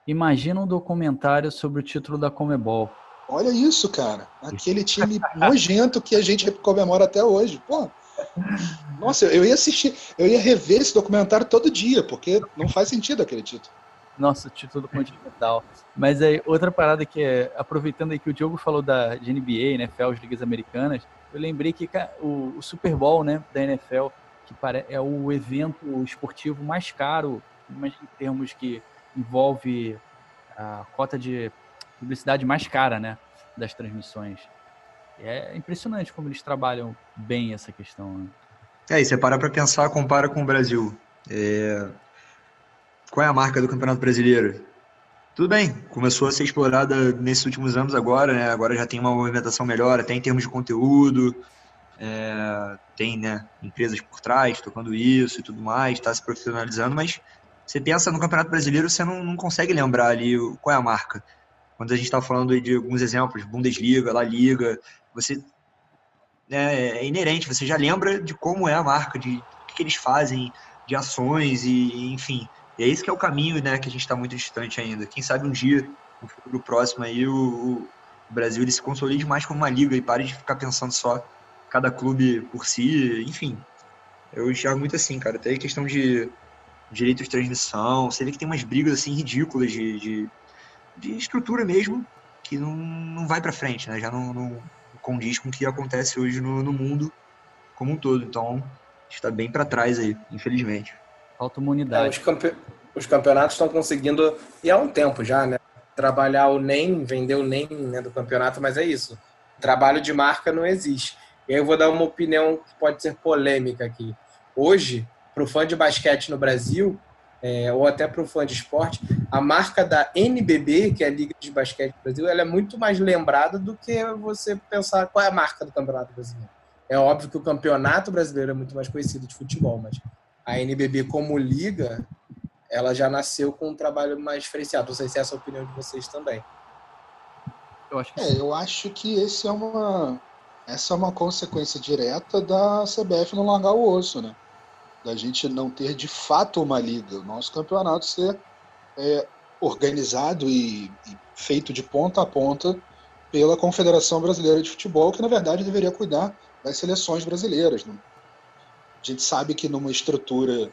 Imagina um documentário sobre o título da Comebol. Olha isso, cara. Aquele time nojento que a gente comemora até hoje. Pô, nossa, eu ia assistir, eu ia rever esse documentário todo dia, porque não faz sentido aquele título. Nossa, título continental. Mas aí, outra parada que é, aproveitando aí que o Diogo falou da de NBA, né, FEL, as ligas americanas, eu lembrei que o, o Super Bowl, né, da NFL, que é o evento esportivo mais caro, mas em termos que envolve a cota de publicidade mais cara, né, das transmissões. É impressionante como eles trabalham bem essa questão. Né? É, e você para para pensar, compara com o Brasil. É... Qual é a marca do Campeonato Brasileiro? Tudo bem, começou a ser explorada nesses últimos anos agora, né? Agora já tem uma movimentação melhor, até em termos de conteúdo. É, tem né, empresas por trás tocando isso e tudo mais, está se profissionalizando, mas você pensa no Campeonato Brasileiro, você não, não consegue lembrar ali qual é a marca. Quando a gente está falando de alguns exemplos, Bundesliga, La Liga, você né, é inerente, você já lembra de como é a marca, de o que, que eles fazem, de ações e enfim. E é isso que é o caminho, né, que a gente está muito distante ainda. Quem sabe um dia, no futuro próximo aí, o, o Brasil ele se consolide mais como uma liga e pare de ficar pensando só cada clube por si, enfim. Eu enxergo muito assim, cara. Até questão de direito de transmissão, você vê que tem umas brigas assim ridículas de, de, de estrutura mesmo, que não, não vai para frente, né? Já não, não, condiz com o que acontece hoje no, no mundo como um todo. Então, está bem para trás aí, infelizmente. Falta humanidade. É, os, campe... os, campeonatos estão conseguindo, e há um tempo já, né? Trabalhar o NEM, vender o NEM né, do campeonato, mas é isso. Trabalho de marca não existe. E aí eu vou dar uma opinião que pode ser polêmica aqui. hoje, para o fã de basquete no Brasil, é, ou até para o fã de esporte, a marca da NBB, que é a Liga de Basquete do Brasil, ela é muito mais lembrada do que você pensar qual é a marca do Campeonato Brasileiro. É óbvio que o Campeonato Brasileiro é muito mais conhecido de futebol, mas a NBB como liga, ela já nasceu com um trabalho mais diferenciado. Não sei se é essa a opinião de vocês também. Eu acho que é, eu acho que esse é uma essa é uma consequência direta da CBF não largar o osso, né? Da gente não ter de fato uma liga, o nosso campeonato ser é, organizado e, e feito de ponta a ponta pela Confederação Brasileira de Futebol, que na verdade deveria cuidar das seleções brasileiras. Né? A gente sabe que numa estrutura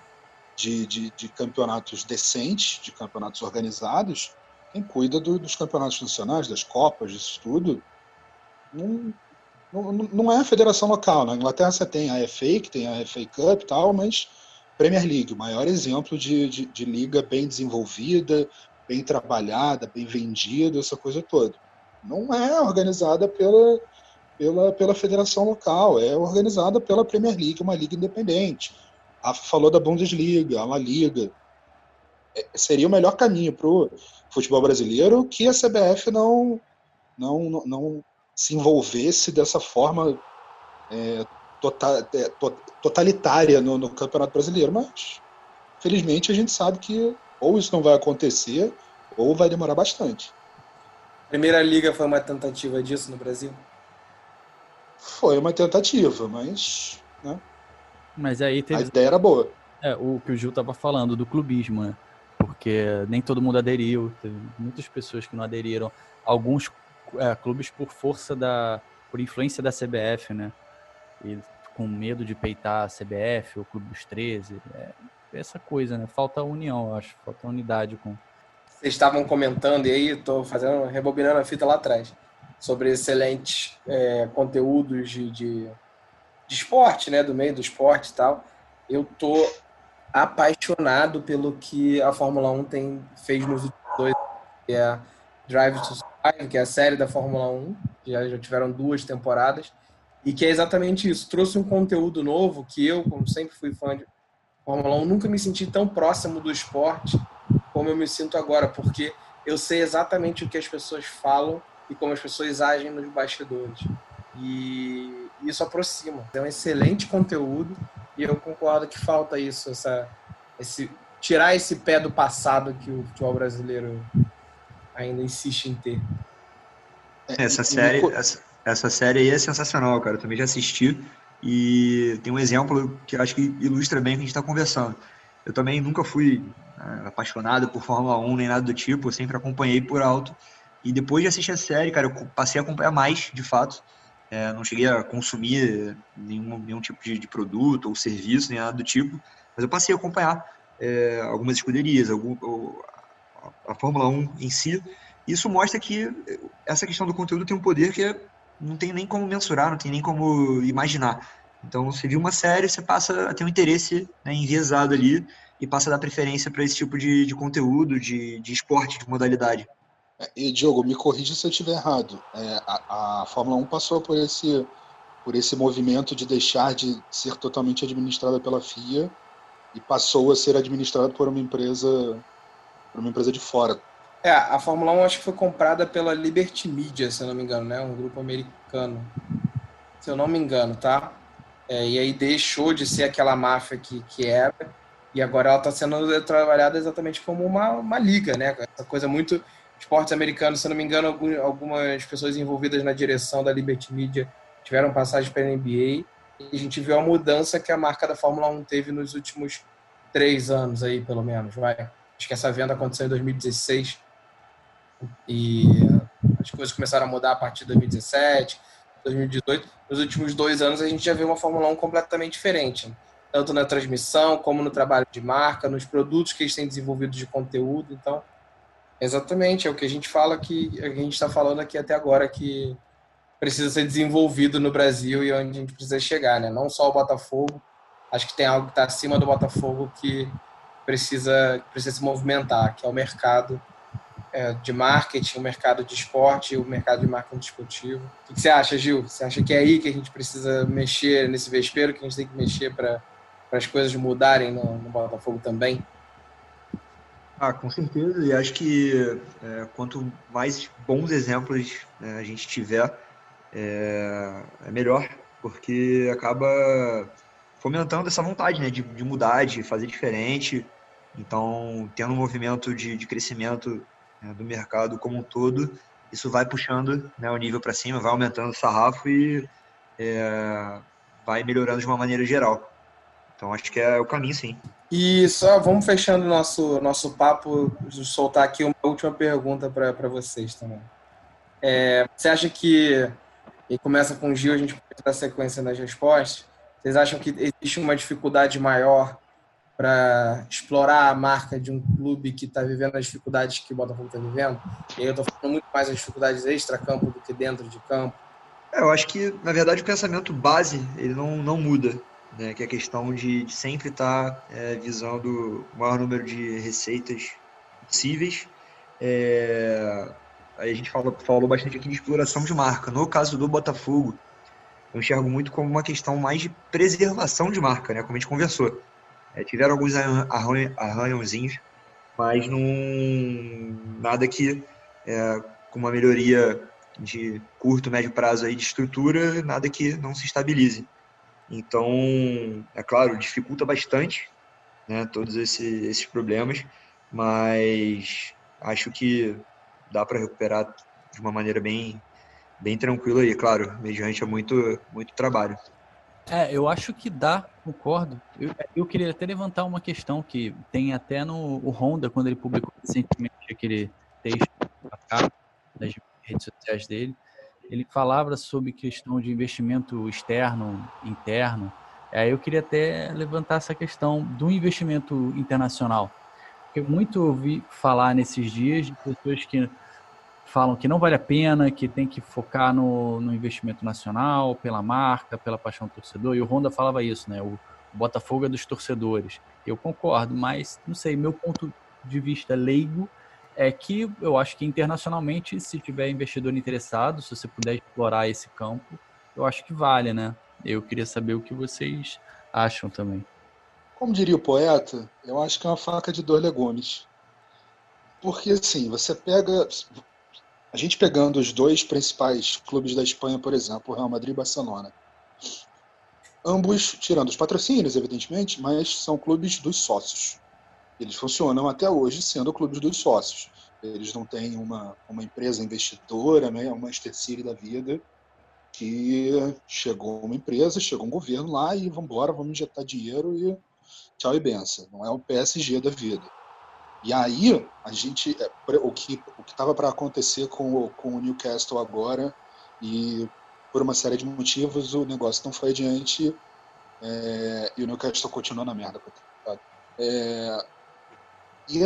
de, de, de campeonatos decentes, de campeonatos organizados, quem cuida do, dos campeonatos nacionais, das Copas, disso tudo, não, não, não é a federação local. Na Inglaterra você tem a FA, que tem a FA Cup e tal, mas Premier League, o maior exemplo de, de, de liga bem desenvolvida, bem trabalhada, bem vendida, essa coisa toda. Não é organizada pela, pela, pela federação local, é organizada pela Premier League, uma liga independente. A falou da Bundesliga, a La Liga. É, seria o melhor caminho para o futebol brasileiro que a CBF não, não, não se envolvesse dessa forma é, tota, é, totalitária no, no Campeonato Brasileiro. Mas, felizmente, a gente sabe que ou isso não vai acontecer ou vai demorar bastante. A Primeira Liga foi uma tentativa disso no Brasil? Foi uma tentativa, mas. Né? Mas aí teve... A ideia era boa. É, o que o Gil estava falando, do clubismo, né? Porque nem todo mundo aderiu, teve muitas pessoas que não aderiram. Alguns é, clubes por força da. por influência da CBF, né? E com medo de peitar a CBF, o Clube dos 13. É, essa coisa, né? Falta união, eu acho. Falta unidade com. Vocês estavam comentando, e aí estou fazendo, rebobinando a fita lá atrás sobre excelentes é, conteúdos de, de, de, esporte, né, do meio do esporte e tal. Eu tô apaixonado pelo que a Fórmula 1 tem fez nos últimos dois, que é Drive to Survive, que é a série da Fórmula 1, que já, já tiveram duas temporadas, e que é exatamente isso. Trouxe um conteúdo novo que eu, como sempre fui fã de Fórmula 1, nunca me senti tão próximo do esporte como eu me sinto agora, porque eu sei exatamente o que as pessoas falam e como as pessoas agem nos bastidores. E isso aproxima. É um excelente conteúdo e eu concordo que falta isso, essa, esse, tirar esse pé do passado que o futebol brasileiro ainda insiste em ter. É, essa série, essa, essa série aí é sensacional, cara. Eu também já assisti e tem um exemplo que eu acho que ilustra bem o que a gente está conversando. Eu também nunca fui né, apaixonado por Fórmula 1 nem nada do tipo, eu sempre acompanhei por alto e depois de assistir a série, cara, eu passei a acompanhar mais, de fato. É, não cheguei a consumir nenhum, nenhum tipo de, de, produto ou serviço, nem nada do tipo, mas eu passei a acompanhar é, algumas escuderias, algum, a, Fórmula 1 em si. Isso mostra que essa questão do conteúdo tem um poder que é, não tem nem como mensurar, não tem nem como imaginar. Então, você viu uma série, você passa a ter um interesse né, enviesado ali e passa a dar preferência para esse tipo de, de conteúdo, de, de esporte, de modalidade. E, Diogo, me corrija se eu estiver errado. É, a, a, Fórmula 1 passou por esse, por esse movimento de deixar de ser totalmente administrada pela FIA e passou a ser administrada por uma empresa, por uma empresa de fora. É, a Fórmula 1 acho que foi comprada pela Liberty Media, se eu não me engano, né? Um grupo americano. Se eu não me engano, tá? É, e aí deixou de ser aquela máfia que, que era, e agora ela está sendo trabalhada exatamente como uma, uma liga, né? Essa coisa muito esportes americanos, se não me engano, algumas pessoas envolvidas na direção da Liberty Media tiveram passagem para a NBA. E a gente viu a mudança que a marca da Fórmula 1 teve nos últimos três anos aí, pelo menos. Vai. Acho que essa venda aconteceu em 2016 e as coisas começaram a mudar a partir de 2017, 2018. Nos últimos dois anos a gente já viu uma Fórmula 1 completamente diferente, tanto na transmissão como no trabalho de marca, nos produtos que eles têm desenvolvido de conteúdo. Então, Exatamente, é o que a gente fala que a gente está falando aqui até agora que precisa ser desenvolvido no Brasil e onde a gente precisa chegar, né? Não só o Botafogo, acho que tem algo que está acima do Botafogo que precisa precisa se movimentar, que é o mercado é, de marketing, o mercado de esporte, o mercado de marketing esportivo. O que você acha, Gil? Você acha que é aí que a gente precisa mexer nesse vespeiro, que a gente tem que mexer para as coisas mudarem no, no Botafogo também? Ah, com certeza. E acho que é, quanto mais bons exemplos né, a gente tiver, é, é, melhor, porque acaba fomentando essa vontade né, de, de, mudar, de fazer diferente. Então, tendo um movimento de, de crescimento né, do mercado como um todo, isso vai puxando né, o nível para cima, vai aumentando o sarrafo e é, vai melhorando de uma maneira geral. Então, acho que é o caminho, sim. E só vamos fechando nosso nosso papo, soltar aqui uma última pergunta para vocês também. É, você acha que e começa com o Gil, a gente pode dar sequência nas respostas. Vocês acham que existe uma dificuldade maior para explorar a marca de um clube que está vivendo as dificuldades que o Botafogo está vivendo? E aí eu estou falando muito mais das dificuldades extra-campo do que dentro de campo. É, eu acho que, na verdade, o pensamento base ele não, não muda né, que é a questão de, de sempre estar tá, é, visando o maior número de receitas possíveis. É, aí a gente falou, falou bastante aqui de exploração de marca. No caso do Botafogo, eu enxergo muito como uma questão mais de preservação de marca, né, como a gente conversou. É, tiveram alguns arranhãozinhos, mas não nada que é, com uma melhoria de curto, médio prazo aí de estrutura, nada que não se estabilize. Então, é claro, dificulta bastante né, todos esse, esses problemas, mas acho que dá para recuperar de uma maneira bem, bem tranquila e, claro, mediante muito, muito trabalho. É, eu acho que dá, concordo. Eu, eu queria até levantar uma questão que tem até no o Honda, quando ele publicou recentemente aquele texto nas redes sociais dele, ele falava sobre questão de investimento externo, interno. Aí eu queria até levantar essa questão do investimento internacional. Porque muito ouvi falar nesses dias de pessoas que falam que não vale a pena, que tem que focar no, no investimento nacional, pela marca, pela paixão do torcedor. E o Honda falava isso, né? O, o Botafogo é dos torcedores. Eu concordo, mas não sei, meu ponto de vista leigo é que eu acho que internacionalmente, se tiver investidor interessado, se você puder explorar esse campo, eu acho que vale, né? Eu queria saber o que vocês acham também. Como diria o poeta, eu acho que é uma faca de dois legumes. Porque assim, você pega. A gente pegando os dois principais clubes da Espanha, por exemplo, Real Madrid e Barcelona. Ambos, tirando os patrocínios, evidentemente, mas são clubes dos sócios. Eles funcionam até hoje sendo clubes dos sócios. Eles não têm uma, uma empresa investidora, né, uma City da vida, que chegou uma empresa, chegou um governo lá e vamos embora, vamos injetar dinheiro e tchau e benção. Não é o PSG da vida. E aí, a gente, é, o que o estava para acontecer com o, com o Newcastle agora, e por uma série de motivos o negócio não foi adiante é, e o Newcastle continuou na merda. É, e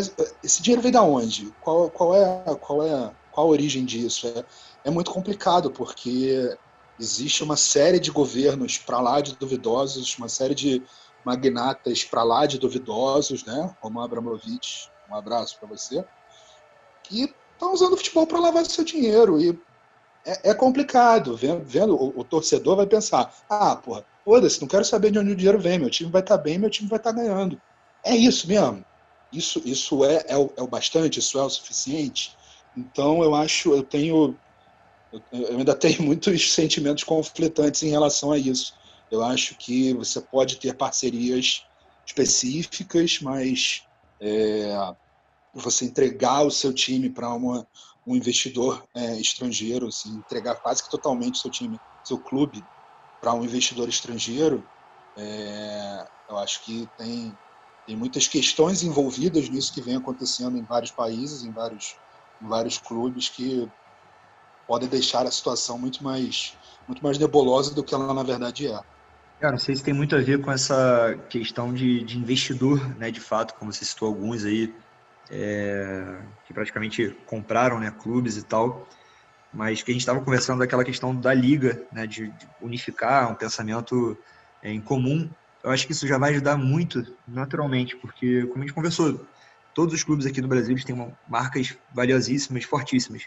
esse dinheiro vem da onde? Qual, qual é qual é qual a origem disso? É, é muito complicado porque existe uma série de governos para lá de duvidosos, uma série de magnatas para lá de duvidosos, né? Como Abramovich, um abraço para você, que estão usando o futebol para lavar seu dinheiro e é, é complicado. Vendo, vendo o, o, torcedor vai pensar: ah, porra, foda-se, não quero saber de onde o dinheiro vem. Meu time vai estar tá bem, meu time vai estar tá ganhando. É isso mesmo isso, isso é, é, o, é o bastante, isso é o suficiente. Então eu acho, eu tenho, eu ainda tenho muitos sentimentos conflitantes em relação a isso. Eu acho que você pode ter parcerias específicas, mas é, você entregar o seu time para um investidor é, estrangeiro, assim, entregar quase que totalmente o seu time, seu clube para um investidor estrangeiro, é, eu acho que tem tem muitas questões envolvidas nisso que vem acontecendo em vários países, em vários, em vários clubes, que podem deixar a situação muito mais, muito mais nebulosa do que ela na verdade é. Cara, não sei se tem muito a ver com essa questão de, de investidor, né? De fato, como você citou alguns aí, é, que praticamente compraram né, clubes e tal, mas que a gente estava conversando daquela questão da liga, né? De, de unificar um pensamento é, em comum eu acho que isso já vai ajudar muito naturalmente, porque, como a gente conversou, todos os clubes aqui do Brasil têm uma, marcas valiosíssimas, fortíssimas.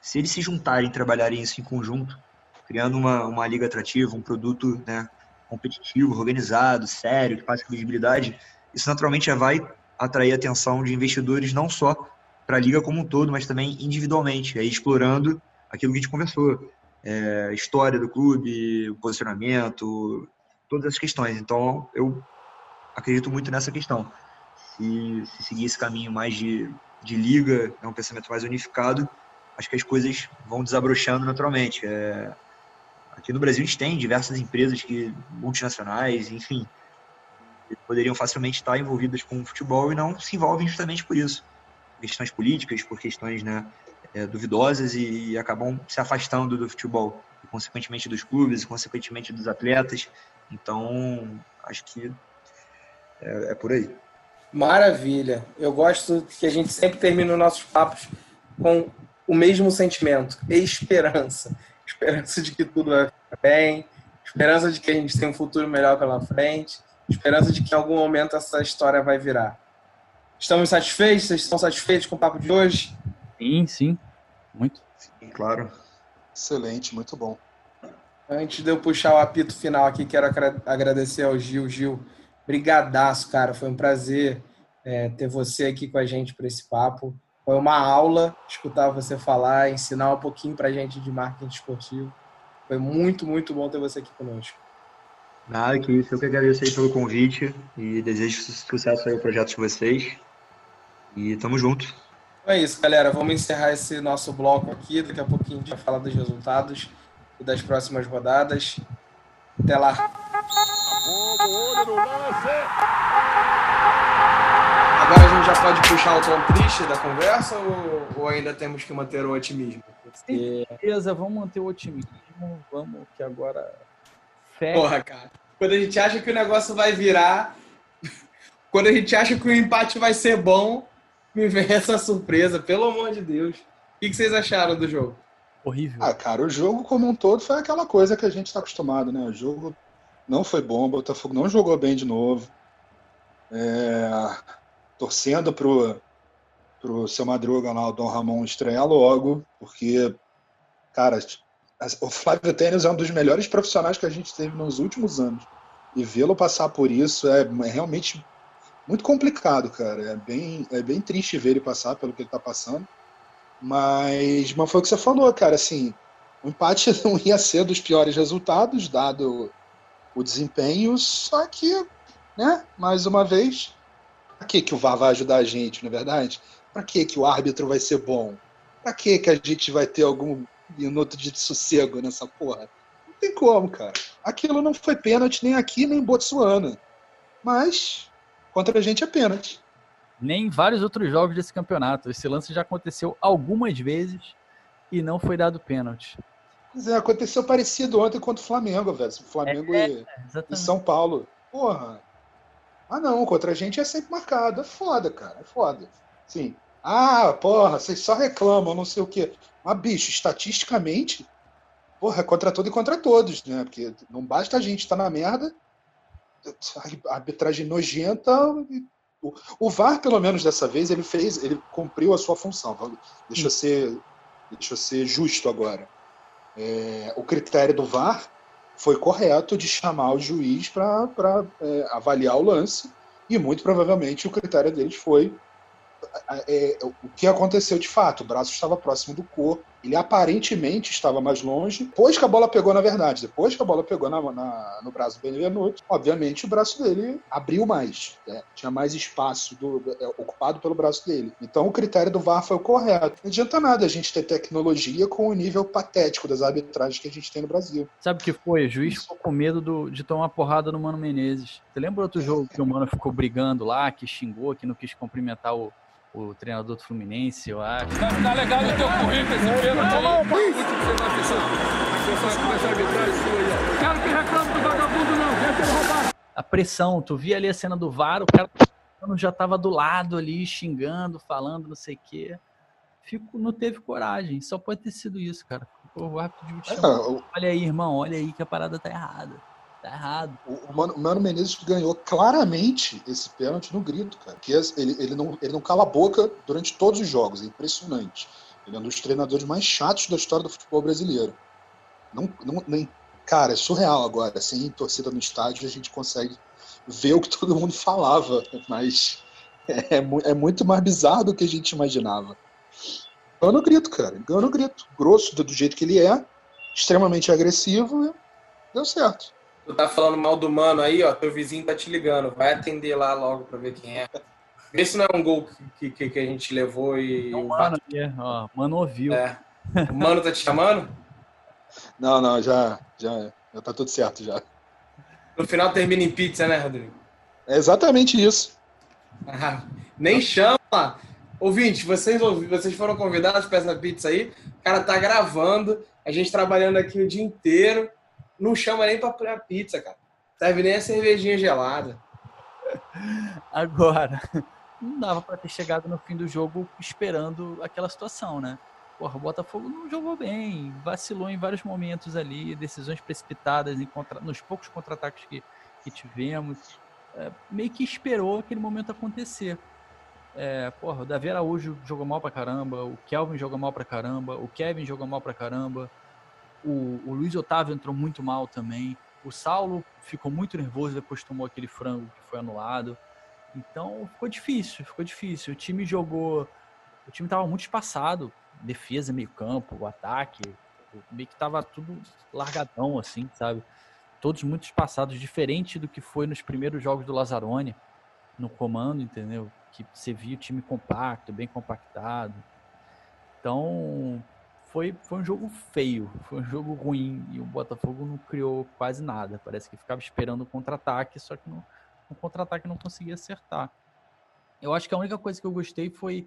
Se eles se juntarem trabalharem isso em conjunto, criando uma, uma liga atrativa, um produto né, competitivo, organizado, sério, que passa credibilidade, isso naturalmente já vai atrair a atenção de investidores não só para a liga como um todo, mas também individualmente, aí explorando aquilo que a gente conversou, é, história do clube, posicionamento, todas as questões. Então, eu acredito muito nessa questão. Se, se seguir esse caminho mais de, de liga, é um pensamento mais unificado, acho que as coisas vão desabrochando naturalmente. É, aqui no Brasil a gente tem diversas empresas que multinacionais, enfim, poderiam facilmente estar envolvidas com o futebol e não se envolvem justamente por isso. Por questões políticas, por questões né, é, duvidosas e, e acabam se afastando do futebol, e, consequentemente dos clubes, e, consequentemente dos atletas. Então, acho que é, é por aí. Maravilha. Eu gosto que a gente sempre termina os nossos papos com o mesmo sentimento: esperança. Esperança de que tudo vai ficar bem, esperança de que a gente tem um futuro melhor pela frente, esperança de que em algum momento essa história vai virar. Estamos satisfeitos? Vocês estão satisfeitos com o papo de hoje? Sim, sim. Muito. Sim, claro. Excelente, muito bom. Antes de eu puxar o apito final aqui, quero agradecer ao Gil. Gil, brigadaço, cara. Foi um prazer é, ter você aqui com a gente para esse papo. Foi uma aula escutar você falar, ensinar um pouquinho para a gente de marketing esportivo. Foi muito, muito bom ter você aqui conosco. Nada que isso. Eu que agradeço aí pelo convite e desejo sucesso aí ao projeto de vocês. E tamo junto. Então é isso, galera. Vamos encerrar esse nosso bloco aqui. Daqui a pouquinho a gente vai falar dos resultados e das próximas rodadas. Até lá. Agora a gente já pode puxar o tom triste da conversa ou, ou ainda temos que manter o otimismo? Porque... Beleza, vamos manter o otimismo. Vamos que agora. Fé. Porra, cara. Quando a gente acha que o negócio vai virar, quando a gente acha que o empate vai ser bom, me vem essa surpresa, pelo amor de Deus. O que vocês acharam do jogo? Horrível. Ah, cara, o jogo como um todo foi aquela coisa que a gente está acostumado, né? O jogo não foi bom, o Botafogo não jogou bem de novo. É... Torcendo pro, pro seu Madruga lá, o Dom Ramon, estrear logo, porque, cara, o Flávio Tênis é um dos melhores profissionais que a gente teve nos últimos anos. E vê-lo passar por isso é, é realmente muito complicado, cara. É bem, é bem triste ver ele passar pelo que ele tá passando. Mas, mas foi o que você falou, cara. Assim, o empate não ia ser dos piores resultados, dado o desempenho, só que, né, mais uma vez, pra que, que o VAR vai ajudar a gente, não é verdade? Pra que, que o árbitro vai ser bom? Pra que, que a gente vai ter algum minuto de sossego nessa porra? Não tem como, cara. Aquilo não foi pênalti nem aqui, nem em Botsuana. Mas Contra a gente é pênalti. Nem em vários outros jogos desse campeonato. Esse lance já aconteceu algumas vezes e não foi dado pênalti. Pois é, aconteceu parecido ontem contra o Flamengo, velho. Flamengo é, e, e, São Paulo. Porra. Ah, não, contra a gente é sempre marcado. É foda, cara. É foda. Sim. Ah, porra, vocês só reclamam, não sei o quê. Mas, bicho, estatisticamente, porra, é contra tudo e contra todos, né? Porque não basta a gente estar tá na merda, arbitragem nojenta. O, o VAR, pelo menos dessa vez, ele fez, ele cumpriu a sua função. Deixa eu ser, deixa eu ser justo agora. É, o critério do VAR foi correto de chamar o juiz para é, avaliar o lance e muito provavelmente o critério deles foi é, o que aconteceu de fato. O braço estava próximo do corpo, ele aparentemente estava mais longe. Depois que a bola pegou, na verdade, depois que a bola pegou na, na, no braço do Benevenuto, obviamente o braço dele abriu mais, né? tinha mais espaço do, é, ocupado pelo braço dele. Então o critério do VAR foi o correto. Não adianta nada a gente ter tecnologia com o nível patético das arbitragens que a gente tem no Brasil. Sabe o que foi? O juiz ficou com medo do, de tomar porrada no Mano Menezes. Você lembra outro jogo que o Mano ficou brigando lá, que xingou, que não quis cumprimentar o, o treinador do Fluminense, eu acho. Tá, tá legal no teu currículo esse pênalti aí. Quero que reclame do vagabundo não, deixa ele roubar. A pressão, tu via ali a cena do VAR, o cara já tava do lado ali, xingando, falando não sei o quê. Fico, não teve coragem, só pode ter sido isso, cara. Pô, o árbitro de é, Olha aí, irmão, olha aí que a parada tá errada. Tá errado. O, Mano, o Mano Menezes ganhou claramente esse pênalti no grito, cara. Que ele, ele, não, ele não cala a boca durante todos os jogos. É impressionante. Ele é um dos treinadores mais chatos da história do futebol brasileiro. Não, não, nem, cara, é surreal agora. Sem torcida no estádio, a gente consegue ver o que todo mundo falava, mas é, é muito mais bizarro do que a gente imaginava. Ganhou no grito, cara. Ganhou no grito. Grosso, do jeito que ele é, extremamente agressivo, deu certo. Tu tá falando mal do mano aí, ó. Teu vizinho tá te ligando. Vai atender lá logo pra ver quem é. Vê se não é um gol que, que, que a gente levou e. Não, mano, é, ó, mano ouviu. É. O mano tá te chamando? Não, não, já, já, já tá tudo certo já. No final termina em pizza, né, Rodrigo? É exatamente isso. Ah, nem chama. Ouvinte, vocês, vocês foram convidados para essa pizza aí. O cara tá gravando, a gente trabalhando aqui o dia inteiro. Não chama nem para pizza, cara. Serve nem a cervejinha gelada. Agora, não dava para ter chegado no fim do jogo esperando aquela situação, né? Porra, o Botafogo não jogou bem, vacilou em vários momentos ali, decisões precipitadas contra, nos poucos contra-ataques que, que tivemos. É, meio que esperou aquele momento acontecer. É, porra, o Davi Araújo jogou mal pra caramba, o Kelvin jogou mal pra caramba, o Kevin jogou mal pra caramba, o, o Luiz Otávio entrou muito mal também, o Saulo ficou muito nervoso depois tomou aquele frango que foi anulado. Então ficou difícil, ficou difícil. O time jogou. O time estava muito espaçado. Defesa, meio campo, o ataque. Meio que tava tudo largadão, assim, sabe? Todos muito espaçados, diferente do que foi nos primeiros jogos do Lazzaroni, no comando, entendeu? Que você via o time compacto, bem compactado. Então, foi, foi um jogo feio, foi um jogo ruim e o Botafogo não criou quase nada. Parece que ficava esperando o contra-ataque, só que no, contra-ataque não conseguia acertar. Eu acho que a única coisa que eu gostei foi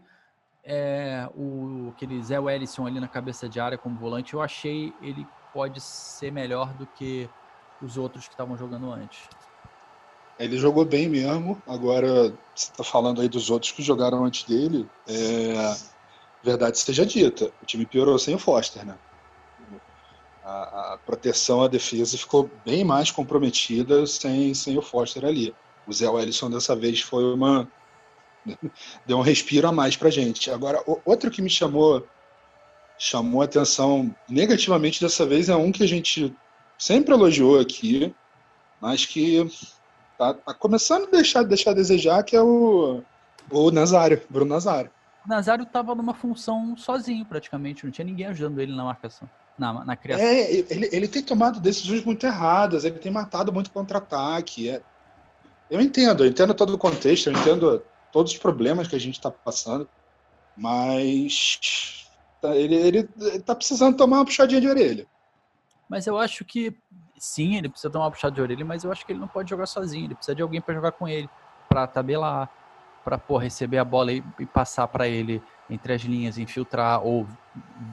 é, o aquele Zé Wellison ali na cabeça de área como volante. Eu achei ele pode ser melhor do que os outros que estavam jogando antes. Ele jogou bem mesmo. Agora, você está falando aí dos outros que jogaram antes dele. É, verdade seja dita, o time piorou sem o Foster, né? A, a, proteção, a defesa ficou bem mais comprometida sem, sem o Foster ali. O Zé Wellison dessa vez foi uma. deu um respiro a mais pra gente. Agora, outro que me chamou chamou atenção negativamente dessa vez é um que a gente sempre elogiou aqui, mas que tá, tá começando a deixar, deixar a desejar, que é o, o Nazário, Bruno Nazário. Nazário estava numa função sozinho, praticamente, não tinha ninguém ajudando ele na marcação, na, na criação. É, ele, ele tem tomado decisões muito erradas, ele tem matado muito contra-ataque. É... Eu entendo, eu entendo todo o contexto, eu entendo todos os problemas que a gente está passando, mas tá, ele, ele tá precisando tomar uma puxadinha de orelha. Mas eu acho que sim, ele precisa tomar uma puxada de orelha, mas eu acho que ele não pode jogar sozinho, ele precisa de alguém para jogar com ele, para tabelar para receber a bola e, e passar para ele entre as linhas, infiltrar ou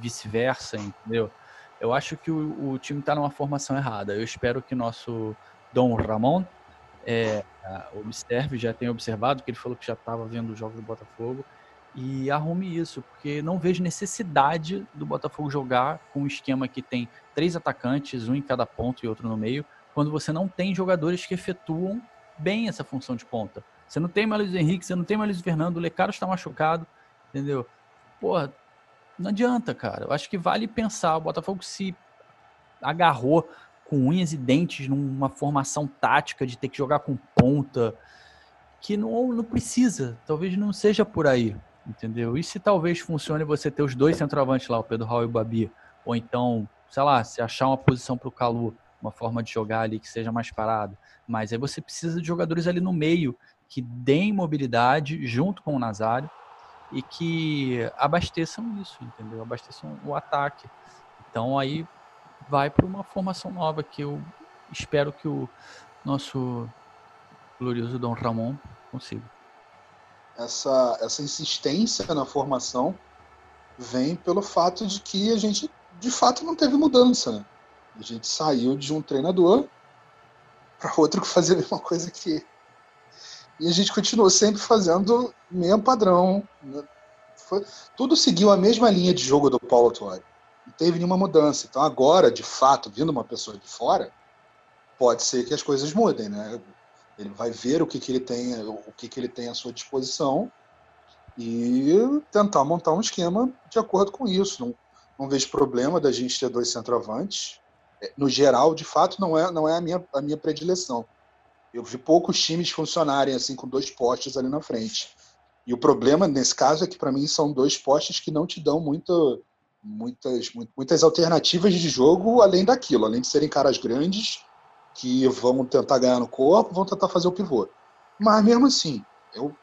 vice-versa, entendeu? Eu acho que o, o time está numa formação errada. Eu espero que nosso Dom Ramon é, observe, já tenha observado, que ele falou que já estava vendo o jogo do Botafogo, e arrume isso, porque não vejo necessidade do Botafogo jogar com um esquema que tem três atacantes, um em cada ponto e outro no meio, quando você não tem jogadores que efetuam bem essa função de ponta. Você não tem mais Luiz Henrique, você não tem mais Luiz Fernando, o Lecaro está machucado, entendeu? Porra, não adianta, cara. Eu acho que vale pensar. O Botafogo se agarrou com unhas e dentes numa formação tática de ter que jogar com ponta, que não, não precisa. Talvez não seja por aí, entendeu? E se talvez funcione você ter os dois centroavantes lá, o Pedro Raul e o Babi, ou então, sei lá, se achar uma posição para o Calu, uma forma de jogar ali que seja mais parado. Mas aí você precisa de jogadores ali no meio que deem mobilidade junto com o Nazário e que abasteçam isso, entendeu? Abasteçam o ataque. Então aí vai para uma formação nova que eu espero que o nosso glorioso Dom Ramon consiga. Essa, essa insistência na formação vem pelo fato de que a gente de fato não teve mudança. Né? A gente saiu de um treinador para outro que fazia a mesma coisa que e a gente continuou sempre fazendo o mesmo padrão. Né? Foi, tudo seguiu a mesma linha de jogo do Paulo Tuori. Não teve nenhuma mudança. Então agora, de fato, vindo uma pessoa de fora, pode ser que as coisas mudem, né? Ele vai ver o que, que ele tem, o que, que ele tem à sua disposição e tentar montar um esquema de acordo com isso. Não, não vejo problema da gente ter dois centroavantes. é, no geral, de fato, não é, não é a, minha, a minha predileção. Eu vi poucos times funcionarem assim com dois postes ali na frente. E o problema nesse caso é que para mim são dois postes que não te dão muito, muitas, muitas alternativas de jogo além daquilo, além de serem caras grandes que vão tentar ganhar no corpo, vão tentar fazer o pivô. Mas mesmo assim, eu,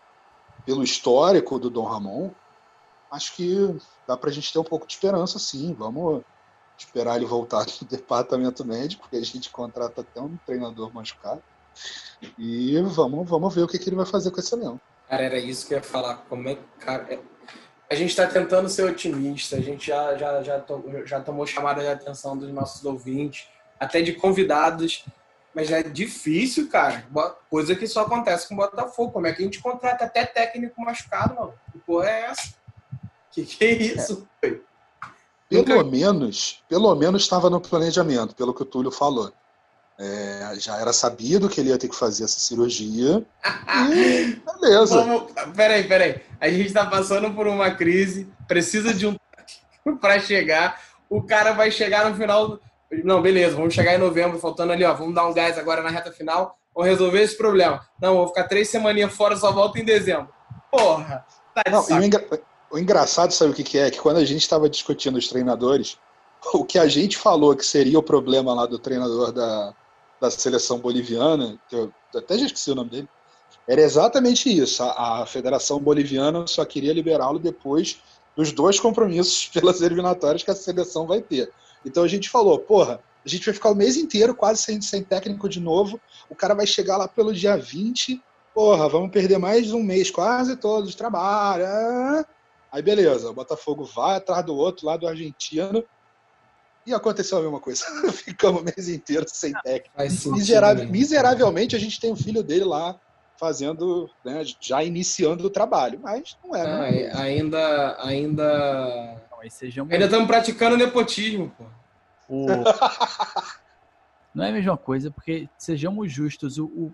pelo histórico do Dom Ramon, acho que dá para a gente ter um pouco de esperança, sim. Vamos esperar ele voltar do departamento médico, porque a gente contrata até um treinador machucado. E vamos, vamos ver o que, que ele vai fazer com esse elenco. Cara, era isso que eu ia falar. Como é, cara, é... A gente está tentando ser otimista, a gente já, já, já, to, já tomou chamada de atenção dos nossos ouvintes, até de convidados, mas é difícil, cara. Coisa que só acontece com o Botafogo. Como é que a gente contrata até técnico machucado, mano? Que porra é essa? Que que é isso? É. Pelo Nunca... menos, pelo menos estava no planejamento, pelo que o Túlio falou. É, já era sabido que ele ia ter que fazer essa cirurgia. e beleza. Vamos, peraí, peraí. A gente está passando por uma crise, precisa de um para chegar. O cara vai chegar no final. Não, beleza, vamos chegar em novembro, faltando ali, ó. Vamos dar um gás agora na reta final. Vamos resolver esse problema. Não, vou ficar três semaninhas fora, só volto em dezembro. Porra! Tá Não, o, engra... o, engraçado, sabe o que, que é? Que quando a gente estava discutindo os treinadores, o que a gente falou que seria o problema lá do treinador da, da seleção boliviana, que eu até já esqueci o nome dele, era exatamente isso. A, a Federação Boliviana só queria liberá-lo depois dos dois compromissos pelas eliminatórias que a seleção vai ter. Então a gente falou, porra, a gente vai ficar o mês inteiro quase sem, sem técnico de novo, o cara vai chegar lá pelo dia 20, porra, vamos perder mais um mês quase todo de. Aí beleza, o Botafogo vai atrás do outro lá do argentino, e aconteceu a mesma coisa. Ficamos o mês inteiro sem técnico. Miseravel, miseravelmente a gente tem o filho dele lá fazendo, né, já iniciando o trabalho, mas não é. É ainda, ainda, não, ainda estamos praticando nepotismo, pô. O... não é a mesma coisa, porque sejamos justos, o, o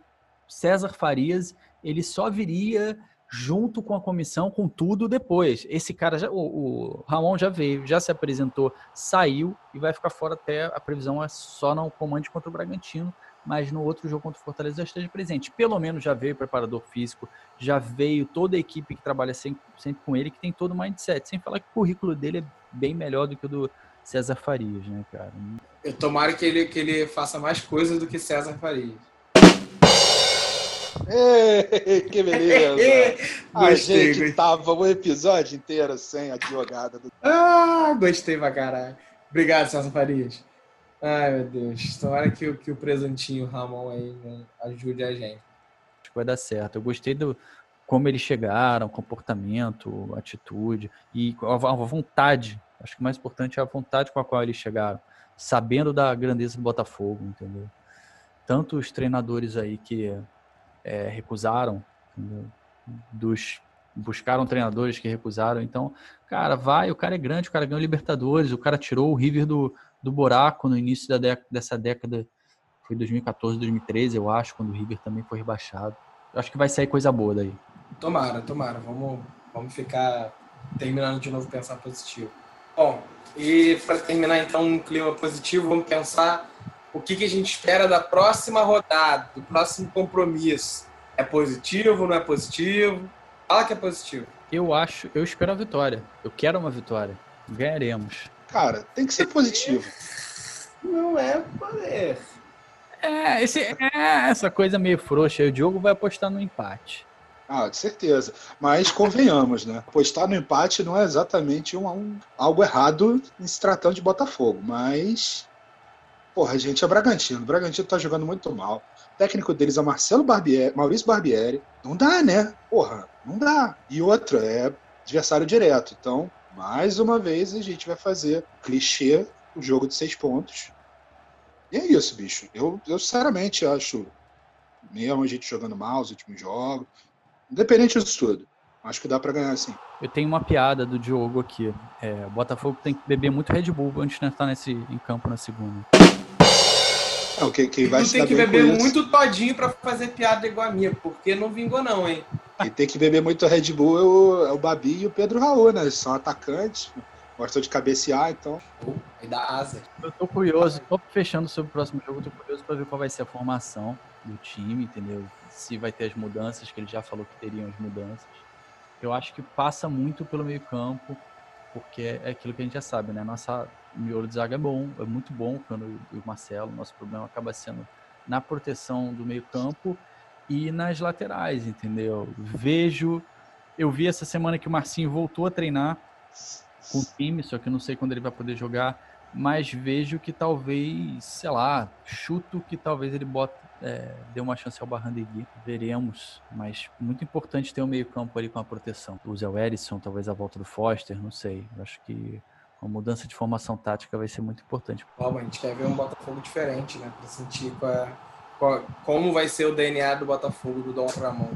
César Farias ele só viria junto com a comissão, com tudo depois. Esse cara, já, o, o, Ramon já veio, já se apresentou, saiu e vai ficar fora até a previsão é só no comando contra o Bragantino, mas no outro jogo contra o Fortaleza já esteja presente. Pelo menos já veio preparador físico, já veio toda a equipe que trabalha sempre, sempre com ele, que tem todo o mindset. Sem falar que o currículo dele é bem melhor do que o do César Farias, né, cara? Eu tomara que ele, que ele faça mais coisas do que César Farias. Ei, que beleza! a gostei, gente gostei. tava o episódio inteiro sem a jogada do. Ah, gostei pra caralho. Obrigado, Celso Farias. Ai, meu Deus. Tomara que, que o presentinho Ramon aí né, ajude a gente. Acho que vai dar certo. Eu gostei do como eles chegaram, comportamento, atitude e a, a vontade. Acho que o mais importante é a vontade com a qual eles chegaram, sabendo da grandeza do Botafogo, entendeu? Tanto os treinadores aí que é, recusaram, dos buscaram treinadores que recusaram. Então, cara, vai, o cara é grande, o cara ganhou Libertadores, o cara tirou o River do, do buraco no início da dessa década, foi 2014, 2013, eu acho, quando o River também foi rebaixado. Eu acho que vai sair coisa boa daí. Tomara, tomara. Vamos, vamos ficar terminando de novo pensar positivo. Bom, e para terminar então um clima positivo, vamos pensar o que, que a gente espera da próxima rodada, do próximo compromisso. É positivo, não é positivo? Fala que é positivo. Eu acho, eu espero a vitória. Eu quero uma vitória. Ganharemos. Cara, tem que ser positivo. Não é poder. É, esse, é essa coisa meio frouxa. O Diogo vai apostar no empate. Ah, de certeza. Mas convenhamos, né? Apostar no empate não é exatamente um, um, algo errado em se tratando de Botafogo, mas Porra, gente, é Bragantino. O Bragantino tá jogando muito mal. O técnico deles é Marcelo Barbieri, Maurício Barbieri. Não dá, né? Porra, não dá. E outra, é adversário direto. Então, mais uma vez, a gente vai fazer clichê, o jogo de seis pontos. E é isso, bicho. Eu, eu sinceramente acho, mesmo a gente jogando mal os últimos jogos, independente disso tudo, acho que dá para ganhar sim. Eu tenho uma piada do Diogo aqui. É, o Botafogo tem que beber muito Red Bull antes de entrar nesse, em campo na segunda. Não, quem, quem vai tu tem que beber muito todinho para fazer piada igual a minha, porque não vingou não, hein? E tem que beber muito Red Bull é o, é o Babi e o Pedro Raul, né? Eles são atacantes, gostam de cabecear, então. E dá asa. Eu tô curioso, tô fechando sobre o próximo jogo, eu tô curioso pra ver qual vai ser a formação do time, entendeu? Se vai ter as mudanças, que ele já falou que teriam as mudanças. Eu acho que passa muito pelo meio campo, porque é aquilo que a gente já sabe, né? Nossa miolo de zaga é bom, é muito bom quando o Marcelo, nosso problema acaba sendo na proteção do meio campo e nas laterais, entendeu? Vejo, eu vi essa semana que o Marcinho voltou a treinar com o time, só que eu não sei quando ele vai poder jogar, mas vejo que talvez, sei lá, chuto que talvez ele bota, é, dê uma chance ao Barrandegui, veremos, mas muito importante ter o um meio campo ali com a proteção. O Zé Erisson, talvez a volta do Foster, não sei, eu acho que uma mudança de formação tática vai ser muito importante. Bom, a gente quer ver um Botafogo diferente, né, para sentir qual é, qual, como vai ser o DNA do Botafogo do Dom Ramon.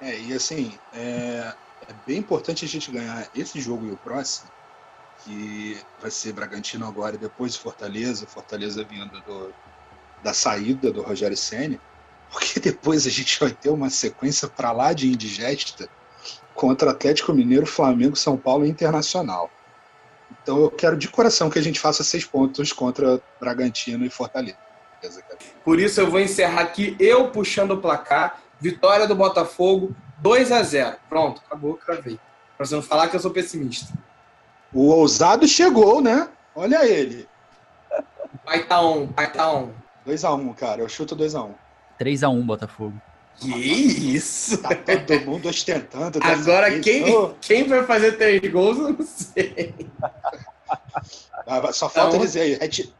É, e assim, é, é bem importante a gente ganhar esse jogo e o próximo, que vai ser Bragantino agora e depois Fortaleza, Fortaleza vindo do, da saída do Rogério Senna, porque depois a gente vai ter uma sequência para lá de indigesta contra Atlético Mineiro, Flamengo, São Paulo e Internacional. Então eu quero de coração que a gente faça seis pontos contra Bragantino e Fortaleza. Por isso eu vou encerrar aqui eu puxando o placar. Vitória do Botafogo, 2 a 0 Pronto, acabou, cravei. Pra você não falar que eu sou pessimista. O ousado chegou, né? Olha ele. Vai tá on, vai tá on. 2x1, cara. Eu chuto 2x1. 3x1, Botafogo. Que isso? Tá todo mundo ostentando. Agora, quem, oh. quem vai fazer três gols, eu não sei. Ah, só falta então, dizer aí,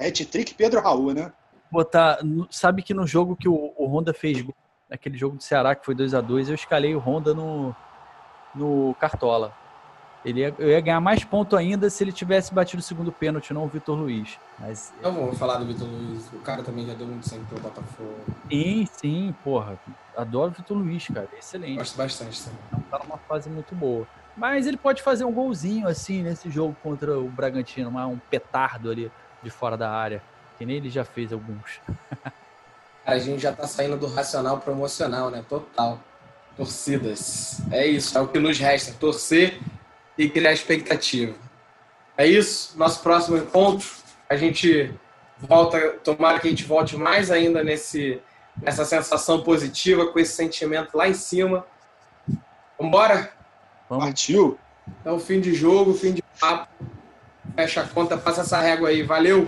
hat-trick Pedro Raul, né? Botar, sabe que no jogo que o, o Honda fez, naquele jogo do Ceará que foi 2 a 2 eu escalei o Honda no, no Cartola. Ele ia, eu ia ganhar mais ponto ainda se ele tivesse batido o segundo pênalti, não o Vitor Luiz. Mas... Não vamos falar do Vitor Luiz. O cara também já deu muito sangue pelo Botafogo. Sim, sim, porra. Adoro o Vitor Luiz, cara. Excelente. Gosto bastante também. Tá numa fase muito boa. Mas ele pode fazer um golzinho assim nesse jogo contra o Bragantino, um petardo ali de fora da área. Que nem ele já fez alguns. a gente já tá saindo do racional promocional, né? Total. Torcidas. É isso, é o que nos resta. Torcer e criar expectativa. É isso. Nosso próximo encontro, a gente volta, tomara que a gente volte mais ainda nesse, nessa sensação positiva, com esse sentimento lá em cima. Vambora? Vamos. Partiu. Então, fim de jogo, fim de papo. Fecha a conta, passa essa régua aí. Valeu!